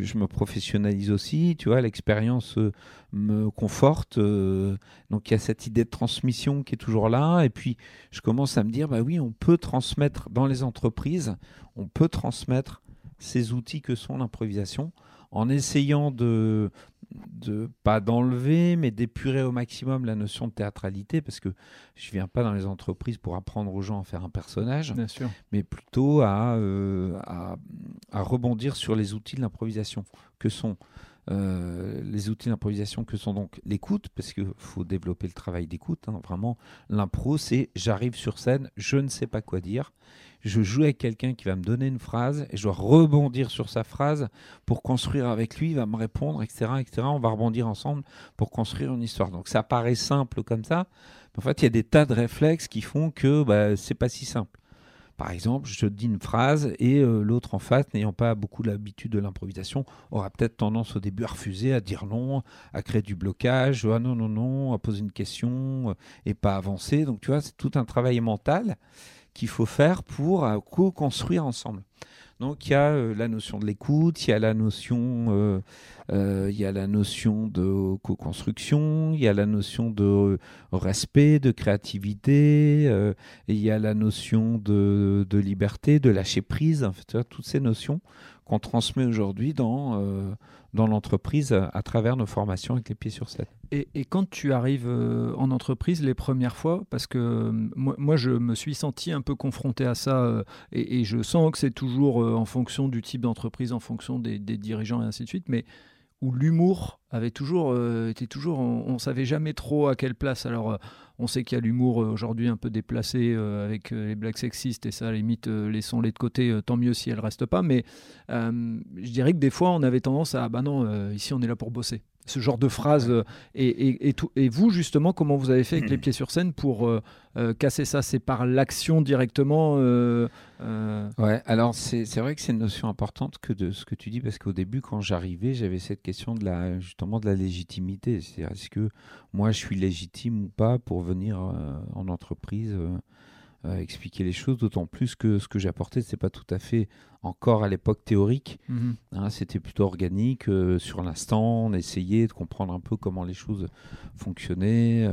Speaker 1: je me professionnalise aussi, tu vois, l'expérience euh, me conforte. euh, donc il y a cette idée de transmission qui est toujours là. Et puis je commence à me dire, bah oui, on peut transmettre dans les entreprises, on peut transmettre ces outils que sont l'improvisation en essayant de, de pas d'enlever, mais d'épurer au maximum la notion de théâtralité, parce que je viens pas dans les entreprises pour apprendre aux gens à faire un personnage,
Speaker 2: Bien sûr.
Speaker 1: mais plutôt à, euh, à, à rebondir sur les outils de l'improvisation, que sont euh, les outils d'improvisation que sont donc l'écoute, parce qu'il faut développer le travail d'écoute. hein, vraiment, l'impro, c'est j'arrive sur scène, je ne sais pas quoi dire, je joue avec quelqu'un qui va me donner une phrase et je dois rebondir sur sa phrase pour construire avec lui, il va me répondre, etc., etc. On va rebondir ensemble pour construire une histoire. Donc ça paraît simple comme ça, mais en fait, il y a des tas de réflexes qui font que bah, c'est pas si simple. Par exemple, je dis une phrase et euh, l'autre en face, n'ayant pas beaucoup l'habitude de l'improvisation, aura peut-être tendance au début à refuser, à dire non, à créer du blocage, ah non, non, à poser une question euh, et pas avancer. Donc tu vois, c'est tout un travail mental qu'il faut faire pour euh, co-construire ensemble. Donc il y a euh, la notion de l'écoute, il y a la notion, euh, euh, il la notion de co-construction, il y a la notion de respect, de créativité, il y a la notion de, liberté, de lâcher prise, en fait, toutes ces notions qu'on transmet aujourd'hui dans, dans l'entreprise à, travers nos formations avec les pieds sur scène.
Speaker 2: Et, et quand tu arrives euh, en entreprise les premières fois, parce que euh, moi, je me suis senti un peu confronté à ça, et, et, je sens que c'est toujours en fonction du type d'entreprise, en fonction des, des, dirigeants et ainsi de suite, mais où l'humour avait toujours été toujours, on, ne savait jamais trop à quelle place. Alors on sait qu'il y a l'humour euh, aujourd'hui un peu déplacé euh, avec euh, les blagues sexistes et ça, limite, laissons-les de côté, tant mieux si elles restent pas. Mais je dirais que des fois, on avait tendance à, bah non, ici, on est là pour bosser ce genre de phrase. Et, et, et, vous, justement, comment vous avez fait avec les pieds sur scène pour casser ça? C'est par l'action directement
Speaker 1: Ouais, alors c'est vrai que c'est une notion importante que de ce que tu dis, parce qu'au début, quand j'arrivais, j'avais cette question de la, justement de la légitimité. C'est-à-dire, est-ce que moi, je suis légitime ou pas pour venir euh, en entreprise euh, euh, expliquer les choses, d'autant plus que ce que j'apportais, c'est pas tout à fait encore à l'époque théorique. Mhm. Hein, c'était plutôt organique. sur l'instant, on essayait de comprendre un peu comment les choses fonctionnaient.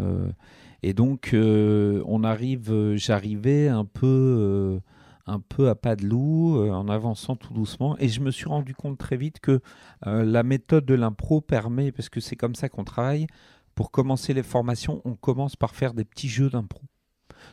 Speaker 1: et donc, on arrive, j'arrivais un peu un peu à pas de loup, en avançant tout doucement. Et je me suis rendu compte très vite que la méthode de l'impro permet, parce que c'est comme ça qu'on travaille, pour commencer les formations, on commence par faire des petits jeux d'impro.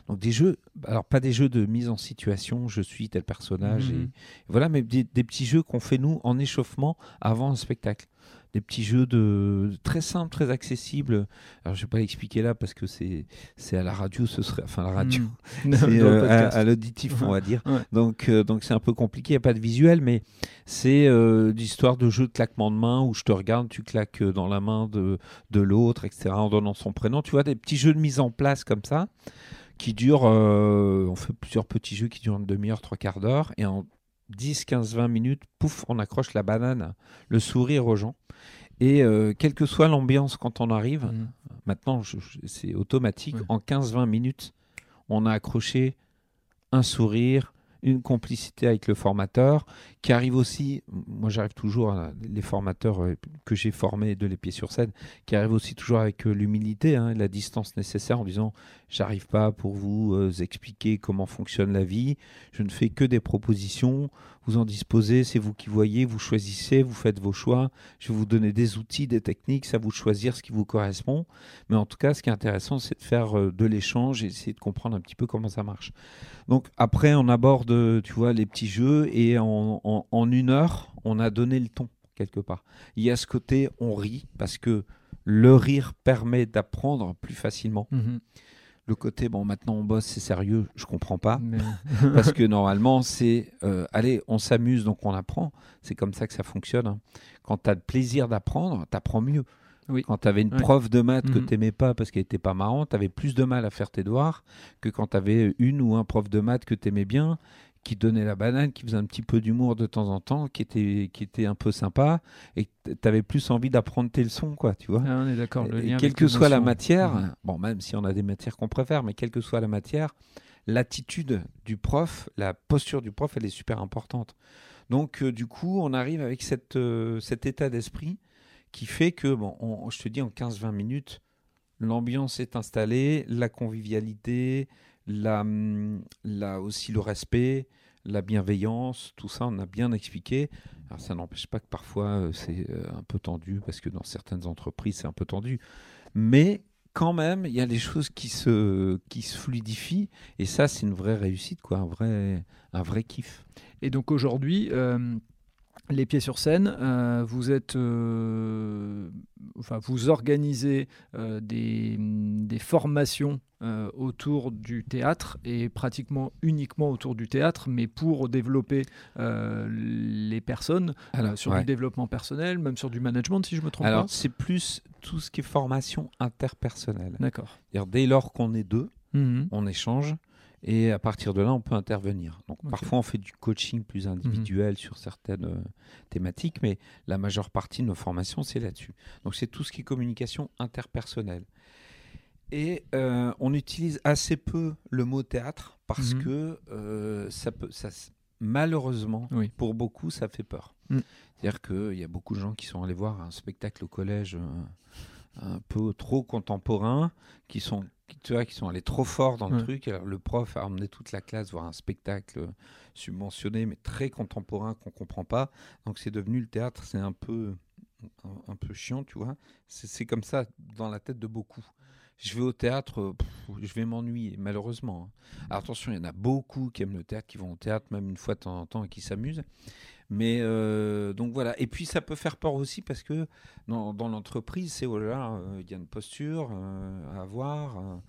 Speaker 1: Donc des jeux, alors pas des jeux de mise en situation, je suis tel personnage, mhm. et, voilà, mais des, petits jeux qu'on fait nous en échauffement avant un spectacle des petits jeux de très simples, très accessibles. Alors je vais pas l'expliquer là parce que c'est c'est à la radio, ce serait enfin la radio, c'est euh, à, l'auditif on va dire. Donc euh, donc c'est un peu compliqué, il n'y a pas de visuel, mais c'est euh, l'histoire de jeu de claquement de main où je te regarde, tu claques dans la main de de l'autre, etc. En donnant son prénom, tu vois des petits jeux de mise en place comme ça qui durent, on fait plusieurs petits jeux qui durent une demi-heure, trois quarts d'heure, et en 10, 15, 20 minutes, pouf, on accroche la banane, le sourire aux gens. Et euh, quelle que soit l'ambiance quand on arrive, mm. maintenant c'est automatique, en 15-20 minutes, on a accroché un sourire, une complicité avec le formateur, qui arrive aussi, moi j'arrive toujours, les formateurs euh, que j'ai formés de les pieds sur scène, qui arrivent aussi toujours avec euh, l'humilité, hein, la distance nécessaire en disant j'arrive pas pour vous euh, expliquer comment fonctionne la vie, je ne fais que des propositions, vous en disposez, c'est vous qui voyez, vous choisissez, vous faites vos choix, je vais vous donner des outils, des techniques, c'est à vous de choisir ce qui vous correspond, mais en tout cas ce qui est intéressant c'est de faire de l'échange et essayer de comprendre un petit peu comment ça marche. Donc après on aborde, tu vois, les petits jeux et en une heure, on a donné le ton quelque part. Il y a ce côté, on rit parce que le rire permet d'apprendre plus facilement. Mhm. Le côté, bon, maintenant on bosse, c'est sérieux, je comprends pas. parce que normalement, c'est, euh, allez, on s'amuse, donc on apprend. C'est comme ça que ça fonctionne. Hein. Quand tu as le plaisir d'apprendre, tu apprends mieux. Quand tu avais une prof de maths que mhm. tu n'aimais pas parce qu'elle n'était pas marrante, tu avais plus de mal à faire tes devoirs que quand tu avais une ou un prof de maths que tu aimais bien qui donnait la banane, qui faisait un petit peu d'humour de temps en temps, qui était, qui était un peu sympa, et tu avais plus envie d'apprendre tes leçons, quoi, tu vois.
Speaker 2: Ah, on est d'accord.
Speaker 1: Quelle que soit la matière, bon, même si on a des matières qu'on préfère, mais quelle que soit la matière, l'attitude du prof, la posture du prof, elle est super importante. Donc, euh, du coup, on arrive avec cette, euh, cet état d'esprit qui fait que, bon, je te dis, en 15-20 minutes, l'ambiance est installée, la convivialité, la, la, aussi le respect, la bienveillance, tout ça, on a bien expliqué. Alors ça n'empêche pas que parfois euh, c'est euh, un peu tendu, parce que dans certaines entreprises c'est un peu tendu. Mais quand même, il y a des choses qui se, qui se fluidifient, et ça c'est une vraie réussite, quoi, un, vrai, un vrai kiff.
Speaker 2: Et donc aujourd'hui, euh, les pieds sur scène, euh, vous êtes, euh, enfin, vous organisez euh, des, formations autour du théâtre et pratiquement uniquement autour du théâtre, mais pour développer les personnes sur du développement personnel, même sur du management, si je me trompe
Speaker 1: Alors,
Speaker 2: pas.
Speaker 1: c'est plus tout ce qui est formation interpersonnelle.
Speaker 2: D'accord.
Speaker 1: Dès lors qu'on est deux, mmh on échange. Et à partir de là, on peut intervenir. Donc parfois, on fait du coaching plus individuel mhm. sur certaines euh, thématiques, mais la majeure partie de nos formations, c'est là-dessus. Donc c'est tout ce qui est communication interpersonnelle. Et euh, on utilise assez peu le mot théâtre parce mhm. que euh, ça peut, ça, malheureusement, pour beaucoup, ça fait peur. Mm. C'est-à-dire qu'il y a beaucoup de gens qui sont allés voir un spectacle au collège un peu trop contemporains, qui sont, tu vois, qui sont allés trop fort dans le
Speaker 2: Ouais.
Speaker 1: truc. Alors, le prof a emmené toute la classe voir un spectacle subventionné, mais très contemporain qu'on comprend pas. Donc, c'est devenu le théâtre, c'est un peu, un, un peu chiant, tu vois. C'est c'est comme ça dans la tête de beaucoup. Je vais au théâtre, pff, je vais m'ennuyer, malheureusement. hein. Alors attention, il y en a beaucoup qui aiment le théâtre, qui vont au théâtre même une fois de temps en temps et qui s'amusent. Mais euh, donc voilà. Et puis ça peut faire peur aussi parce que dans, dans l'entreprise, c'est voilà, euh, il y a une posture euh, à avoir.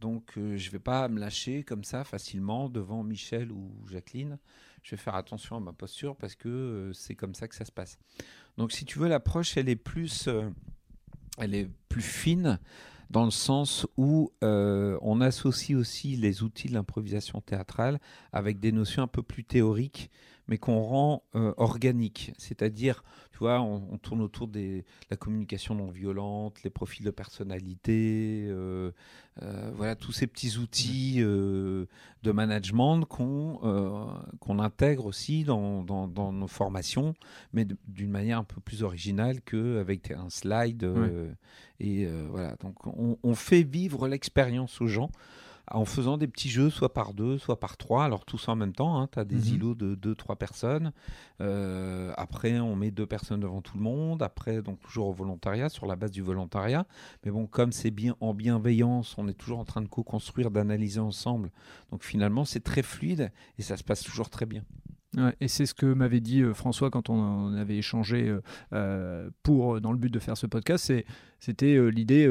Speaker 1: donc je vais pas me lâcher comme ça facilement devant Michel ou Jacqueline. Je vais faire attention à ma posture parce que c'est comme ça que ça se passe. Donc si tu veux, l'approche, elle est plus, elle est plus fine dans le sens où on associe aussi les outils de l'improvisation théâtrale avec des notions un peu plus théoriques, mais qu'on rend euh, organiques. C'est-à-dire, tu vois, on, on tourne autour de la communication non violente, les profils de personnalité, euh, euh, voilà, tous ces petits outils de management qu'on qu'on intègre aussi dans, dans- dans nos formations, mais d'une manière un peu plus originale qu'avec un slide. et voilà, donc on, on fait vivre l'expérience aux gens en faisant des petits jeux, soit par deux, soit par trois, alors tous en même temps. tu as des
Speaker 2: Mhm.
Speaker 1: îlots de deux, trois personnes. Euh, après, on met deux personnes devant tout le monde. Après, donc toujours au volontariat, sur la base du volontariat. Mais bon, comme c'est bien en bienveillance, on est toujours en train de co-construire, d'analyser ensemble. Donc finalement, c'est très fluide et ça se passe toujours très bien.
Speaker 2: Ouais, et c'est ce que m'avait dit euh, François quand on avait échangé euh, euh, pour, dans le but de faire ce podcast. C'était euh, l'idée,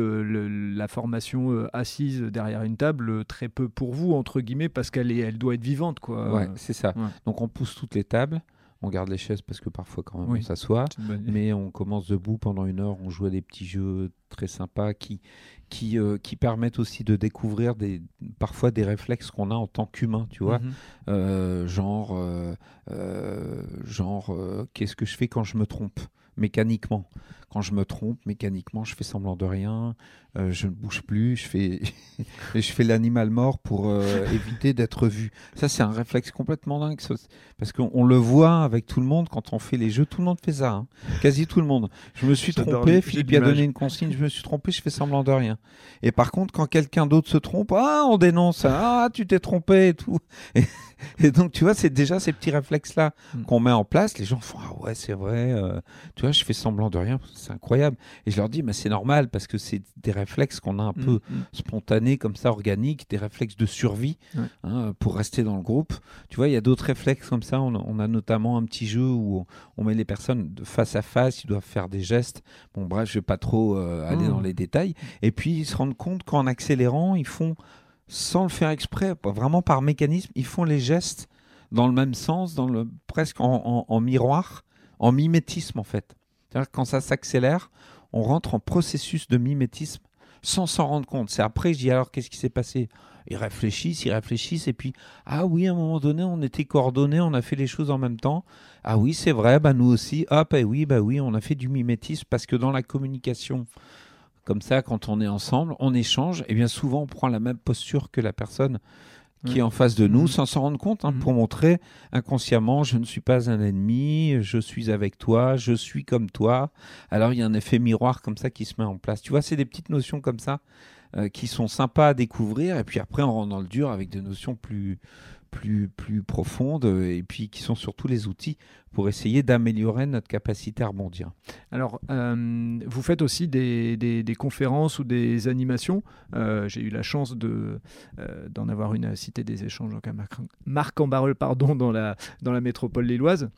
Speaker 2: la formation assise derrière une table, très peu pour vous, entre guillemets, parce qu'elle elle doit être vivante. Quoi.
Speaker 1: ouais, c'est ça.
Speaker 2: ouais.
Speaker 1: Donc on pousse toutes les tables. On garde les chaises parce que parfois quand même
Speaker 2: Oui.
Speaker 1: on s'assoit. mais on commence debout pendant une heure, on joue à des petits jeux très sympas qui, qui, euh, qui permettent aussi de découvrir des, parfois des réflexes qu'on a en tant qu'humain, tu vois.
Speaker 2: Mhm.
Speaker 1: Euh, genre, euh, genre qu'est-ce que je fais quand je me trompe mécaniquement? Quand je me trompe mécaniquement, je fais semblant de rien, euh, je ne bouge plus, je fais, je fais l'animal mort pour euh, éviter d'être vu. Ça, c'est un réflexe complètement dingue, parce qu'on on le voit avec tout le monde quand on fait les jeux, tout le monde fait ça, hein. quasi tout le monde. Je me suis trompé, Philippe a donné une consigne, je me suis trompé, je fais semblant de rien. Et par contre, quand quelqu'un d'autre se trompe, ah, on dénonce, ah, tu t'es trompé et tout. Et, et donc, tu vois, c'est déjà ces petits réflexes-là
Speaker 2: Mm.
Speaker 1: qu'on met en place. Les gens font, ah ouais, c'est vrai, euh, tu vois, je fais semblant de rien, c'est incroyable. Et je leur dis, mais c'est normal parce que c'est des réflexes qu'on a un peu
Speaker 2: Mhm.
Speaker 1: spontanés, comme ça, organiques, des réflexes de survie
Speaker 2: Ouais.
Speaker 1: hein, pour rester dans le groupe. Tu vois, il y a d'autres réflexes comme ça. On a, on a notamment un petit jeu où on, on met les personnes de face à face, ils doivent faire des gestes. Bon, bref, je vais pas trop euh, aller dans les détails. Et puis, ils se rendent compte qu'en accélérant, ils font, sans le faire exprès, vraiment par mécanisme, ils font les gestes dans le même sens, dans le, presque en, en- en miroir, en mimétisme en fait. C'est-à-dire quand ça s'accélère, on rentre en processus de mimétisme sans s'en rendre compte. C'est après, je dis alors, qu'est-ce qui s'est passé? Ils réfléchissent, ils réfléchissent, et puis, ah oui, à un moment donné, on était coordonnés, on a fait les choses en même temps. Ah oui, c'est vrai, bah nous aussi. Hop, et oui, bah oui, on a fait du mimétisme parce que dans la communication, comme ça, quand on est ensemble, on échange, et bien souvent, on prend la même posture que la personne qui
Speaker 2: Ouais.
Speaker 1: est en face de nous
Speaker 2: Mhm.
Speaker 1: sans s'en rendre compte, hein,
Speaker 2: Mhm.
Speaker 1: pour montrer inconsciemment, je ne suis pas un ennemi, je suis avec toi, je suis comme toi. Alors il y a un effet miroir comme ça qui se met en place. Tu vois, c'est des petites notions comme ça euh, qui sont sympas à découvrir, et puis après on rentre dans le dur avec des notions plus plus plus profondes, et puis qui sont surtout les outils pour essayer d'améliorer notre capacité à rebondir.
Speaker 2: Alors, euh, vous faites aussi des, conférences ou des animations. Euh, J'ai eu la chance euh, d'en avoir une à Cité des Échanges, donc à Marc- Marc-en-Barœul, pardon, dans la, dans la métropole lilloise.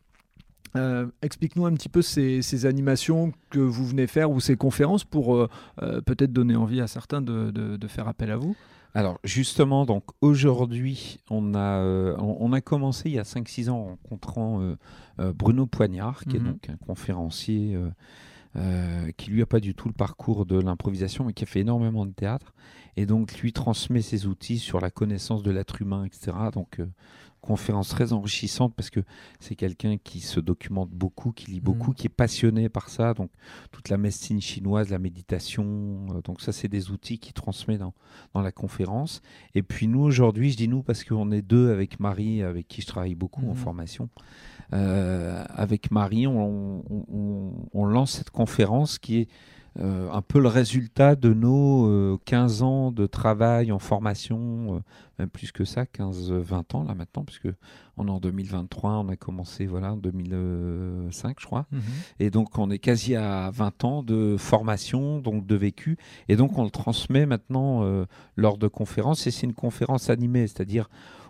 Speaker 2: Euh, Explique-nous un petit peu ces, animations que vous venez faire ou ces conférences pour peut-être donner envie à certains de faire appel à vous.
Speaker 1: Alors justement, donc aujourd'hui, on a, euh, on, on a commencé il y a 5-6 ans en rencontrant euh, euh, Bruno Poignard, qui
Speaker 2: Mhm.
Speaker 1: est donc un conférencier qui lui a pas du tout le parcours de l'improvisation, mais qui a fait énormément de théâtre, et donc lui transmet ses outils sur la connaissance de l'être humain, etc. Donc conférence très enrichissante parce que c'est quelqu'un qui se documente beaucoup, qui lit beaucoup,
Speaker 2: Mhm.
Speaker 1: qui est passionné par ça. Donc toute la médecine chinoise, la méditation, euh, donc ça c'est des outils qu'il transmet dans, dans la conférence. Et puis nous aujourd'hui, je dis nous parce qu'on est deux avec Marie, avec qui je travaille beaucoup en
Speaker 2: Mhm.
Speaker 1: formation. Euh, avec Marie, on, on- on- on lance cette conférence qui est euh, un peu le résultat de nos 15 ans de travail en formation, même plus que ça, 15-20 ans là maintenant, puisque on est en 2023, on a commencé voilà, en 2005 je crois, mhm. et donc on est quasi à 20 ans de formation, donc de vécu, et donc on le transmet maintenant lors de conférences, et c'est une conférence animée, c'est-à-dire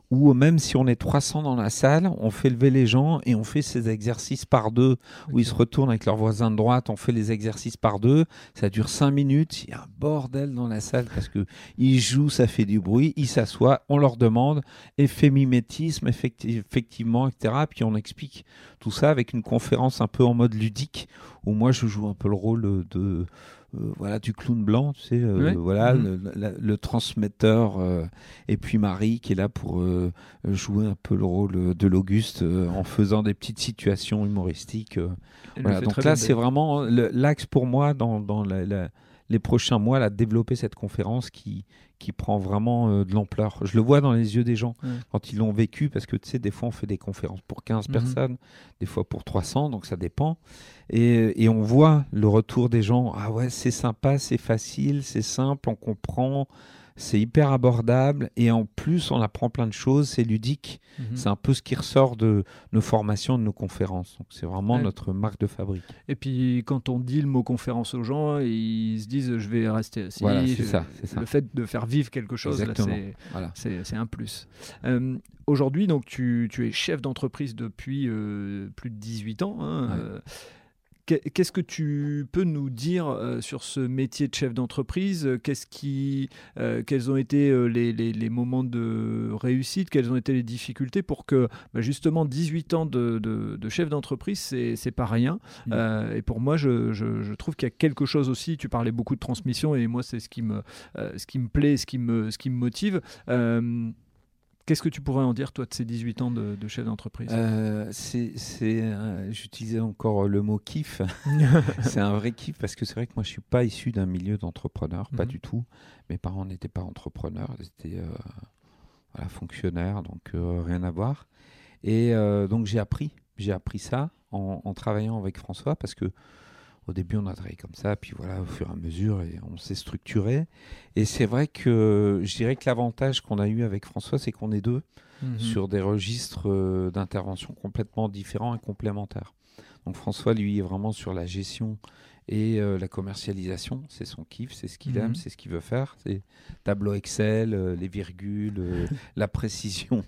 Speaker 1: ou même si on est 300 dans la salle, on fait lever les gens et on fait ces exercices par deux, où ils se retournent avec leur voisin de droite, on fait les exercices par deux, ça dure 5 minutes, il y a un bordel dans la salle parce que ils jouent, ça fait du bruit, ils s'assoient, on leur demande, effet mimétisme, effectivement, etc. Puis on explique tout ça avec une conférence un peu en mode ludique, où moi je joue un peu le rôle de voilà du clown blanc, tu sais, euh, voilà mhm. le, transmetteur, euh, et puis Marie qui est là pour jouer un peu le rôle de l'Auguste en faisant des petites situations humoristiques. Voilà. Donc là, c'est vraiment l'axe pour moi dans, dans la les prochains mois à développer cette conférence qui, qui prend vraiment euh, de l'ampleur. Je le vois dans les yeux des gens quand ils l'ont vécu, parce que tu sais, des fois on fait des conférences pour 15 mhm. personnes, des fois pour 300, donc ça dépend. Et, et on voit le retour des gens, ah ouais, c'est sympa, c'est facile, c'est simple, on comprend c'est hyper abordable et en plus on apprend plein de choses, c'est ludique. Mhm. C'est un peu ce qui ressort de nos formations, de nos conférences. Donc c'est vraiment notre marque de fabrique.
Speaker 2: Et puis quand on dit le mot conférence aux gens, ils se disent je vais rester assis.
Speaker 1: Voilà, c'est ça,
Speaker 2: Le fait de faire vivre quelque chose, c'est un plus. Euh, aujourd'hui, donc tu, tu, es chef d'entreprise depuis euh, plus de 18 ans. Hein, euh, Qu'est-ce que tu peux nous dire euh, sur ce métier de chef d'entreprise? Qu'est-ce qui, euh, Quels ont été euh, les, moments de réussite? Quelles ont été les difficultés pour que bah, justement 18 ans de, chef d'entreprise, c'est pas rien? Mmh. et pour moi, je, trouve qu'il y a quelque chose aussi. Tu parlais beaucoup de transmission et moi, c'est ce qui me, ce qui me plaît, ce qui me, ce qui me motive. Qu'est-ce que tu pourrais en dire, toi, de ces 18 ans de, chef d'entreprise?
Speaker 1: Euh, c'est, euh, J'utilisais encore le mot kiff. c'est un vrai kiff parce que c'est vrai que moi, je ne suis pas issu d'un milieu d'entrepreneurs, pas mhm. du tout. Mes parents n'étaient pas entrepreneurs, ils étaient euh, fonctionnaires, donc rien à voir. Et donc, j'ai appris, j'ai appris ça en, en, travaillant avec François parce que au début, on a travaillé comme ça, puis voilà, au fur et à mesure, et on s'est structuré. Et c'est vrai que je dirais que l'avantage qu'on a eu avec François, c'est qu'on est deux mhm. sur des registres euh, d'intervention complètement différents et complémentaires. Donc François, lui, est vraiment sur la gestion et euh, la commercialisation. C'est son kiff, c'est ce qu'il mhm. aime, c'est ce qu'il veut faire. C'est tableau Excel, euh, les virgules, la précision,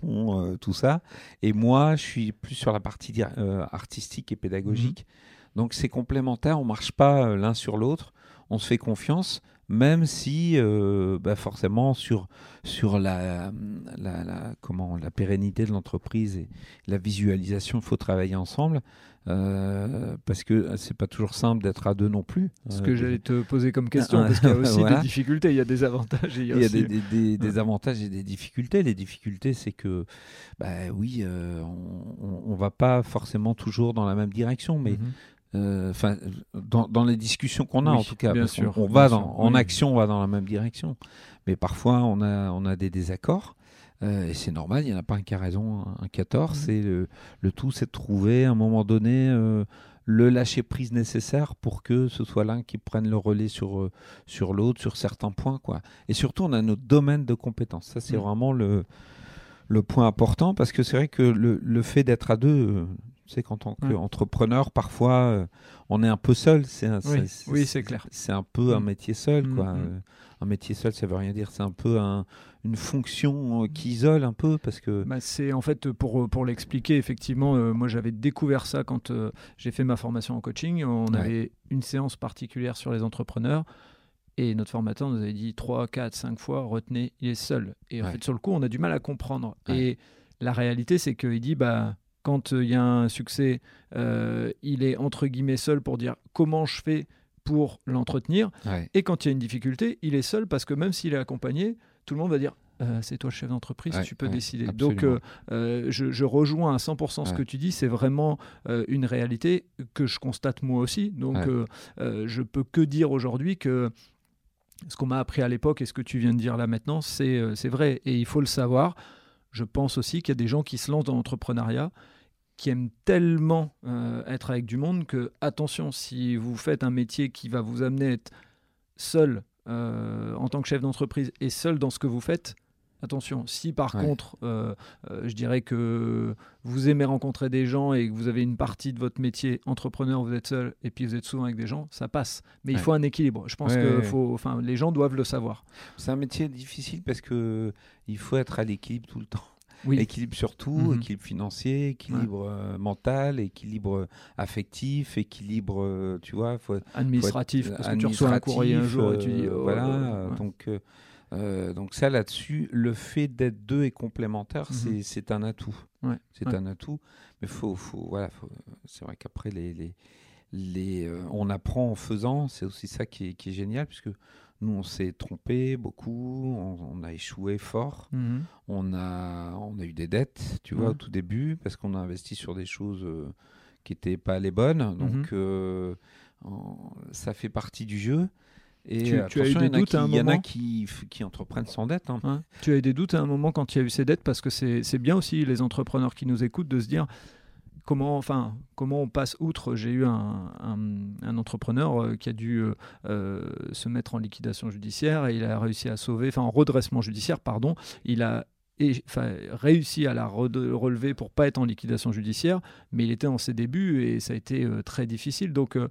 Speaker 1: tout ça. Et moi, je suis plus sur la partie artistique et pédagogique. Mhm. Donc c'est complémentaire, on marche pas euh, l'un sur l'autre, on se fait confiance, même si euh, bah, forcément sur, sur la, la, comment, la pérennité de l'entreprise et la visualisation, il faut travailler ensemble. Euh, parce que c'est pas toujours simple d'être à deux non plus.
Speaker 2: Ce que j'allais te poser comme question, parce qu'il y a aussi des difficultés, il y a des avantages.
Speaker 1: il y a, des, avantages et des difficultés. Les difficultés, c'est que, bah oui, on, ne va pas forcément toujours dans la même direction, mais Euh, enfin, dans, dans, les discussions qu'on a en tout cas,
Speaker 2: bien sûr,
Speaker 1: on, va dans, en action, on va dans la même direction, mais parfois on a, on a des désaccords. Euh, et c'est normal, il n'y en a pas un qui a raison, un qui a tort. Mmh. C'est le, le, tout, c'est de trouver à un moment donné euh, le lâcher prise nécessaire pour que ce soit l'un qui prenne le relais sur, sur l'autre, sur certains points. Quoi. Et surtout, on a notre domaine de compétences. Ça, c'est mmh. vraiment le, le point important parce que c'est vrai que le, le fait d'être à deux, c'est qu'en tant qu'entrepreneur, parfois, euh, on est un peu seul. C'est
Speaker 2: oui, c'est clair.
Speaker 1: C'est un peu un mm. métier seul, mm, quoi. Mm. Euh, un métier seul, ça veut rien dire. C'est un peu une fonction euh, qui isole un peu parce que.
Speaker 2: Bah, c'est en fait pour pour l'expliquer. Effectivement, moi j'avais découvert ça quand j'ai fait ma formation en coaching. On avait une séance particulière sur les entrepreneurs. Et notre formateur nous avait dit 3, 4, 5 fois, retenez, il est seul. Et en fait, sur le coup, on a du mal à comprendre. Et la réalité, c'est qu'il dit, bah, quand euh, il y a un succès, euh, il est entre guillemets seul pour dire comment je fais pour l'entretenir. Et quand il y a une difficulté, il est seul parce que même s'il est accompagné, tout le monde va dire euh, c'est toi le chef d'entreprise, tu peux décider. Donc je, rejoins à 100% ce que tu dis, c'est vraiment une réalité que je constate moi aussi. Donc je peux que dire aujourd'hui que ce qu'on m'a appris à l'époque et ce que tu viens de dire là maintenant, c'est vrai et il faut le savoir. Je pense aussi qu'il y a des gens qui se lancent dans l'entrepreneuriat qui aiment tellement euh, être avec du monde que, attention, si vous faites un métier qui va vous amener à être seul euh, en tant que chef d'entreprise et seul dans ce que vous faites, attention. Si par
Speaker 1: Ouais.
Speaker 2: contre, euh, euh, je dirais que vous aimez rencontrer des gens et que vous avez une partie de votre métier entrepreneur, vous êtes seul et puis vous êtes souvent avec des gens, ça passe. Mais il faut un équilibre. Je pense
Speaker 1: Ouais,
Speaker 2: que faut, enfin, les gens doivent le savoir.
Speaker 1: C'est un métier difficile parce que il faut être à l'équilibre tout le temps.
Speaker 2: Oui.
Speaker 1: Équilibre sur tout,
Speaker 2: Mhm.
Speaker 1: équilibre financier, équilibre euh, mental, équilibre affectif, équilibre, euh, tu vois, faut, faut
Speaker 2: Administratif,
Speaker 1: être
Speaker 2: parce que tu reçois un courrier un jour et tu dis oh,
Speaker 1: voilà.
Speaker 2: ouais.
Speaker 1: Donc, euh, euh, donc ça là-dessus, le fait d'être deux et complémentaires,
Speaker 2: Mhm.
Speaker 1: c'est- c'est un atout.
Speaker 2: Ouais,
Speaker 1: C'est
Speaker 2: ouais.
Speaker 1: un atout. Mais faut, faut, voilà, c'est vrai qu'après les, les, les, euh, on apprend en faisant. C'est aussi ça qui est, qui est génial, puisque nous on s'est trompé beaucoup, on, on a échoué fort.
Speaker 2: Mhm.
Speaker 1: On a, on a eu des dettes, tu vois,
Speaker 2: Ouais.
Speaker 1: au tout début, parce qu'on a investi sur des choses euh, qui n'étaient pas les bonnes. Donc,
Speaker 2: Mhm.
Speaker 1: en- ça fait partie du jeu. Et
Speaker 2: Tu-
Speaker 1: euh,
Speaker 2: tu as eu des doutes à un
Speaker 1: qui- Il y en a
Speaker 2: moment
Speaker 1: qui, qui entreprennent sans dette. hein.
Speaker 2: Ouais. Tu as eu des doutes à un moment quand il y a eu ces dettes parce que c'est bien aussi les entrepreneurs qui nous écoutent de se dire comment, enfin, comment on passe outre. J'ai eu un, un- un entrepreneur euh, qui a dû euh, se mettre en liquidation judiciaire et il a réussi à sauver, enfin en redressement judiciaire, pardon. Il a et, enfin, réussi à la re- relever pour pas être en liquidation judiciaire, mais il était en ses débuts et ça a été euh, très difficile. Donc euh,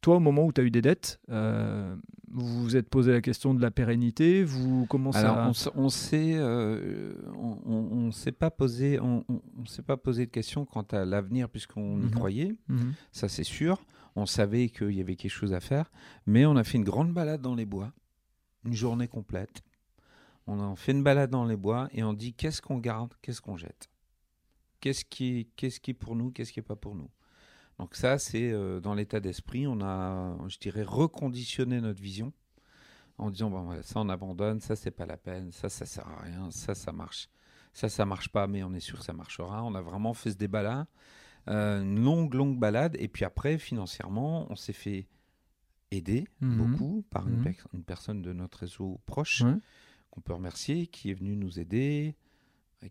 Speaker 2: toi, au moment où tu as eu des dettes, euh, vous vous êtes posé la question de la pérennité, vous comment
Speaker 1: Alors, on, s'est, euh, on, on- on s'est pas posé, on, on- on s'est pas posé de questions quant à l'avenir puisqu'on y
Speaker 2: Mhm.
Speaker 1: croyait,
Speaker 2: Mhm.
Speaker 1: ça c'est sûr. On savait qu'il y avait quelque chose à faire, mais on a fait une grande balade dans les bois, une journée complète. On a fait une balade dans les bois et on dit qu'est-ce qu'on garde, qu'est-ce qu'on jette, qu'est-ce qui, est, qu'est-ce qui est pour nous, qu'est-ce qui est pas pour nous? Donc ça, c'est euh, dans l'état d'esprit, on a, je dirais, reconditionné notre vision en disant bon voilà, ça on abandonne, ça c'est pas la peine, ça ça sert à rien, ça ça marche, ça ça marche pas, mais on est sûr que ça marchera. On a vraiment fait ce débat-là, euh, une longue longue balade, et puis après financièrement, on s'est fait aider
Speaker 2: Mhm.
Speaker 1: beaucoup par une,
Speaker 2: Mhm.
Speaker 1: une personne de notre réseau proche qu'on peut remercier, qui est venue nous aider,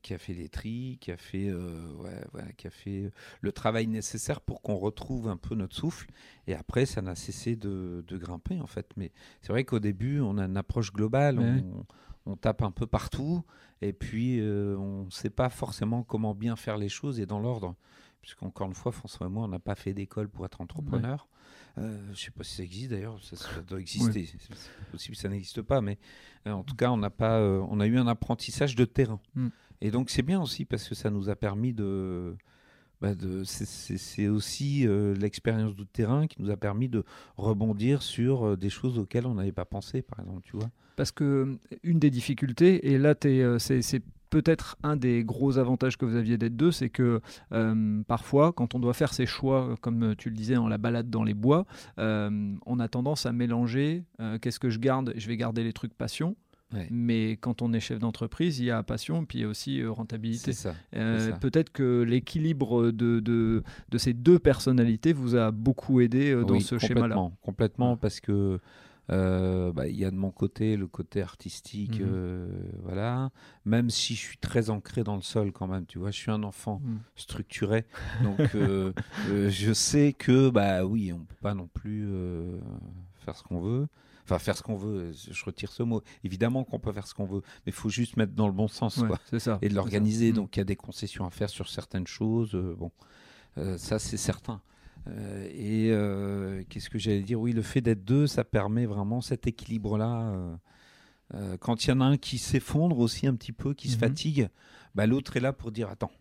Speaker 1: qui a fait les tris, qui a fait, euh, ouais, voilà, qui a fait le travail nécessaire pour qu'on retrouve un peu notre souffle. Et après, ça n'a cessé de, de grimper, en fait. Mais c'est vrai qu'au début, on a une approche globale,
Speaker 2: Ouais.
Speaker 1: on, on tape un peu partout, et puis euh, on ne sait pas forcément comment bien faire les choses et dans l'ordre. Puisqu'encore une fois, François et moi, on n'a pas fait d'école pour être entrepreneur. Euh, je ne sais pas si ça existe d'ailleurs, ça, ça doit exister. C'est c'est possible que ça n'existe pas, mais en tout cas, on n'a pas, on a eu un apprentissage de terrain.
Speaker 2: Mm.
Speaker 1: Et donc c'est bien aussi parce que ça nous a permis de, bah, c'est- aussi euh, l'expérience de terrain qui nous a permis de rebondir sur euh, des choses auxquelles on n'avait pas pensé, par exemple, tu vois.
Speaker 2: Parce que euh, une des difficultés, et là c'est peut-être un des gros avantages que vous aviez d'être deux, c'est que parfois, quand on doit faire ses choix, comme tu le disais, en la balade dans les bois, on a tendance à mélanger qu'est-ce que je garde Je vais garder les trucs passion.
Speaker 1: Ouais.
Speaker 2: Mais quand on est chef d'entreprise, il y a passion, puis il y a aussi euh, rentabilité. Euh. Peut-être que l'équilibre de, de, de ces deux personnalités vous a beaucoup aidé euh, dans
Speaker 1: Oui,
Speaker 2: ce schéma-là.
Speaker 1: complètement, parce que euh, bah, il y a de mon côté le côté artistique,
Speaker 2: Mhm.
Speaker 1: euh, voilà. Même si je suis très ancré dans le sol quand même, tu vois, je suis un enfant
Speaker 2: Mm.
Speaker 1: structuré, donc euh, je sais que bah oui, on peut pas non plus faire ce qu'on veut. Enfin, faire ce qu'on veut, je retire ce mot. Évidemment qu'on peut faire ce qu'on veut, mais il faut juste mettre dans le bon sens,
Speaker 2: Ouais,
Speaker 1: quoi
Speaker 2: ça.
Speaker 1: et de l'organiser.
Speaker 2: Mm.
Speaker 1: Donc il y a des concessions à faire sur certaines choses. euh, bon, euh, ça c'est certain. Euh, et qu'est-ce que j'allais dire? Oui, le fait d'être deux, ça permet vraiment cet équilibre-là. quand il y en a un qui s'effondre aussi un petit peu, qui se
Speaker 2: Mhm.
Speaker 1: fatigue, bah, l'autre est là pour dire attends,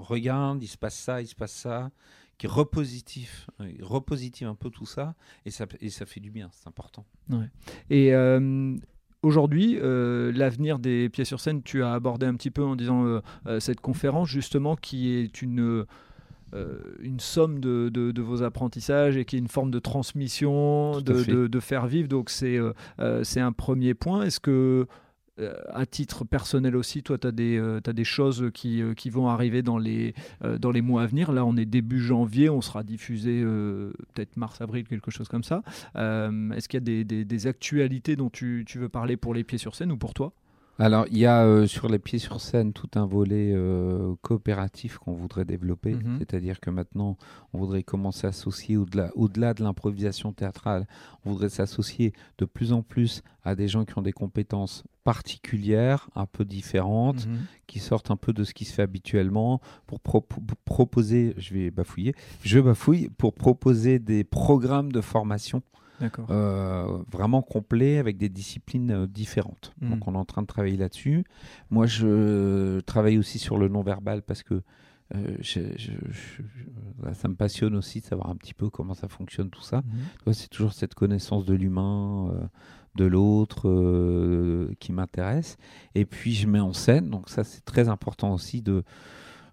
Speaker 1: regarde, il se passe ça, il se passe ça, qui repositif, euh, repositive un peu tout ça, et ça, et ça fait du bien, c'est important.
Speaker 2: Et euh, aujourd'hui, euh, l'avenir des pieds sur scène, tu as abordé un petit peu en disant euh, cette conférence justement qui est une euh, une somme de, de- de vos apprentissages et qui est une forme de transmission, de, de- faire vivre. Donc c'est euh, c'est un premier point. Est-ce que à titre personnel aussi, toi, tu as, des choses qui, euh, qui vont arriver dans les, euh, dans les mois à venir. Là, on est début janvier, on sera diffusé euh, peut-être mars-avril, quelque chose comme ça. Euh, Est-ce qu'il y a des, des- des actualités dont tu, tu veux parler pour les pieds sur scène ou pour toi?
Speaker 1: Alors, il y a euh, sur les pieds sur scène tout un volet euh, coopératif qu'on voudrait développer.
Speaker 2: Mhm.
Speaker 1: C'est-à-dire que maintenant, on voudrait commencer à associer au-delà au -delà de l'improvisation théâtrale, on voudrait s'associer de plus en plus à des gens qui ont des compétences particulières, un peu différentes,
Speaker 2: Mhm.
Speaker 1: qui sortent un peu de ce qui se fait habituellement pour pro- pour proposer, je vais bafouiller, je bafouille, pour proposer des programmes de formation. Euh, vraiment complet avec des disciplines euh, différentes.
Speaker 2: Mm.
Speaker 1: Donc on est en train de travailler là-dessus. Moi, je travaille aussi sur le non-verbal parce que euh, je- je- je- je- ça me passionne aussi de savoir un petit peu comment ça fonctionne tout ça. Vois, C'est toujours cette connaissance de l'humain, euh, de l'autre euh, qui m'intéresse. Et puis je mets en scène, donc ça c'est très important aussi de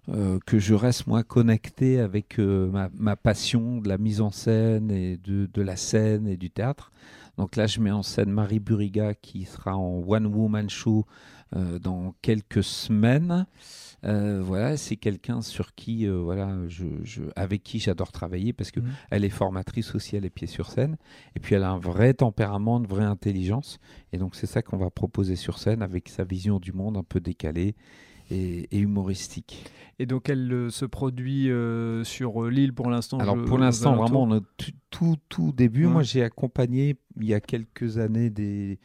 Speaker 1: euh, que je reste moi connecté avec euh, ma, ma passion de la mise en scène et de, de la scène et du théâtre. Donc là je mets en scène Marie Buriga qui sera en one woman show euh, dans quelques semaines. Voilà, c'est quelqu'un sur qui, voilà, je, je- avec qui j'adore travailler parce que
Speaker 2: Mhm.
Speaker 1: elle est formatrice aussi, elle est pieds sur scène. Et puis elle a un vrai tempérament, une vraie intelligence. Et donc c'est ça qu'on va proposer sur scène avec sa vision du monde un peu décalée et, et humoristique.
Speaker 2: Et donc, elle euh, se produit euh, sur euh, l'île pour l'instant
Speaker 1: Alors pour l'instant, vraiment, on a tout, tout, tout début.
Speaker 2: Ouais.
Speaker 1: Moi, j'ai accompagné il y a quelques années des,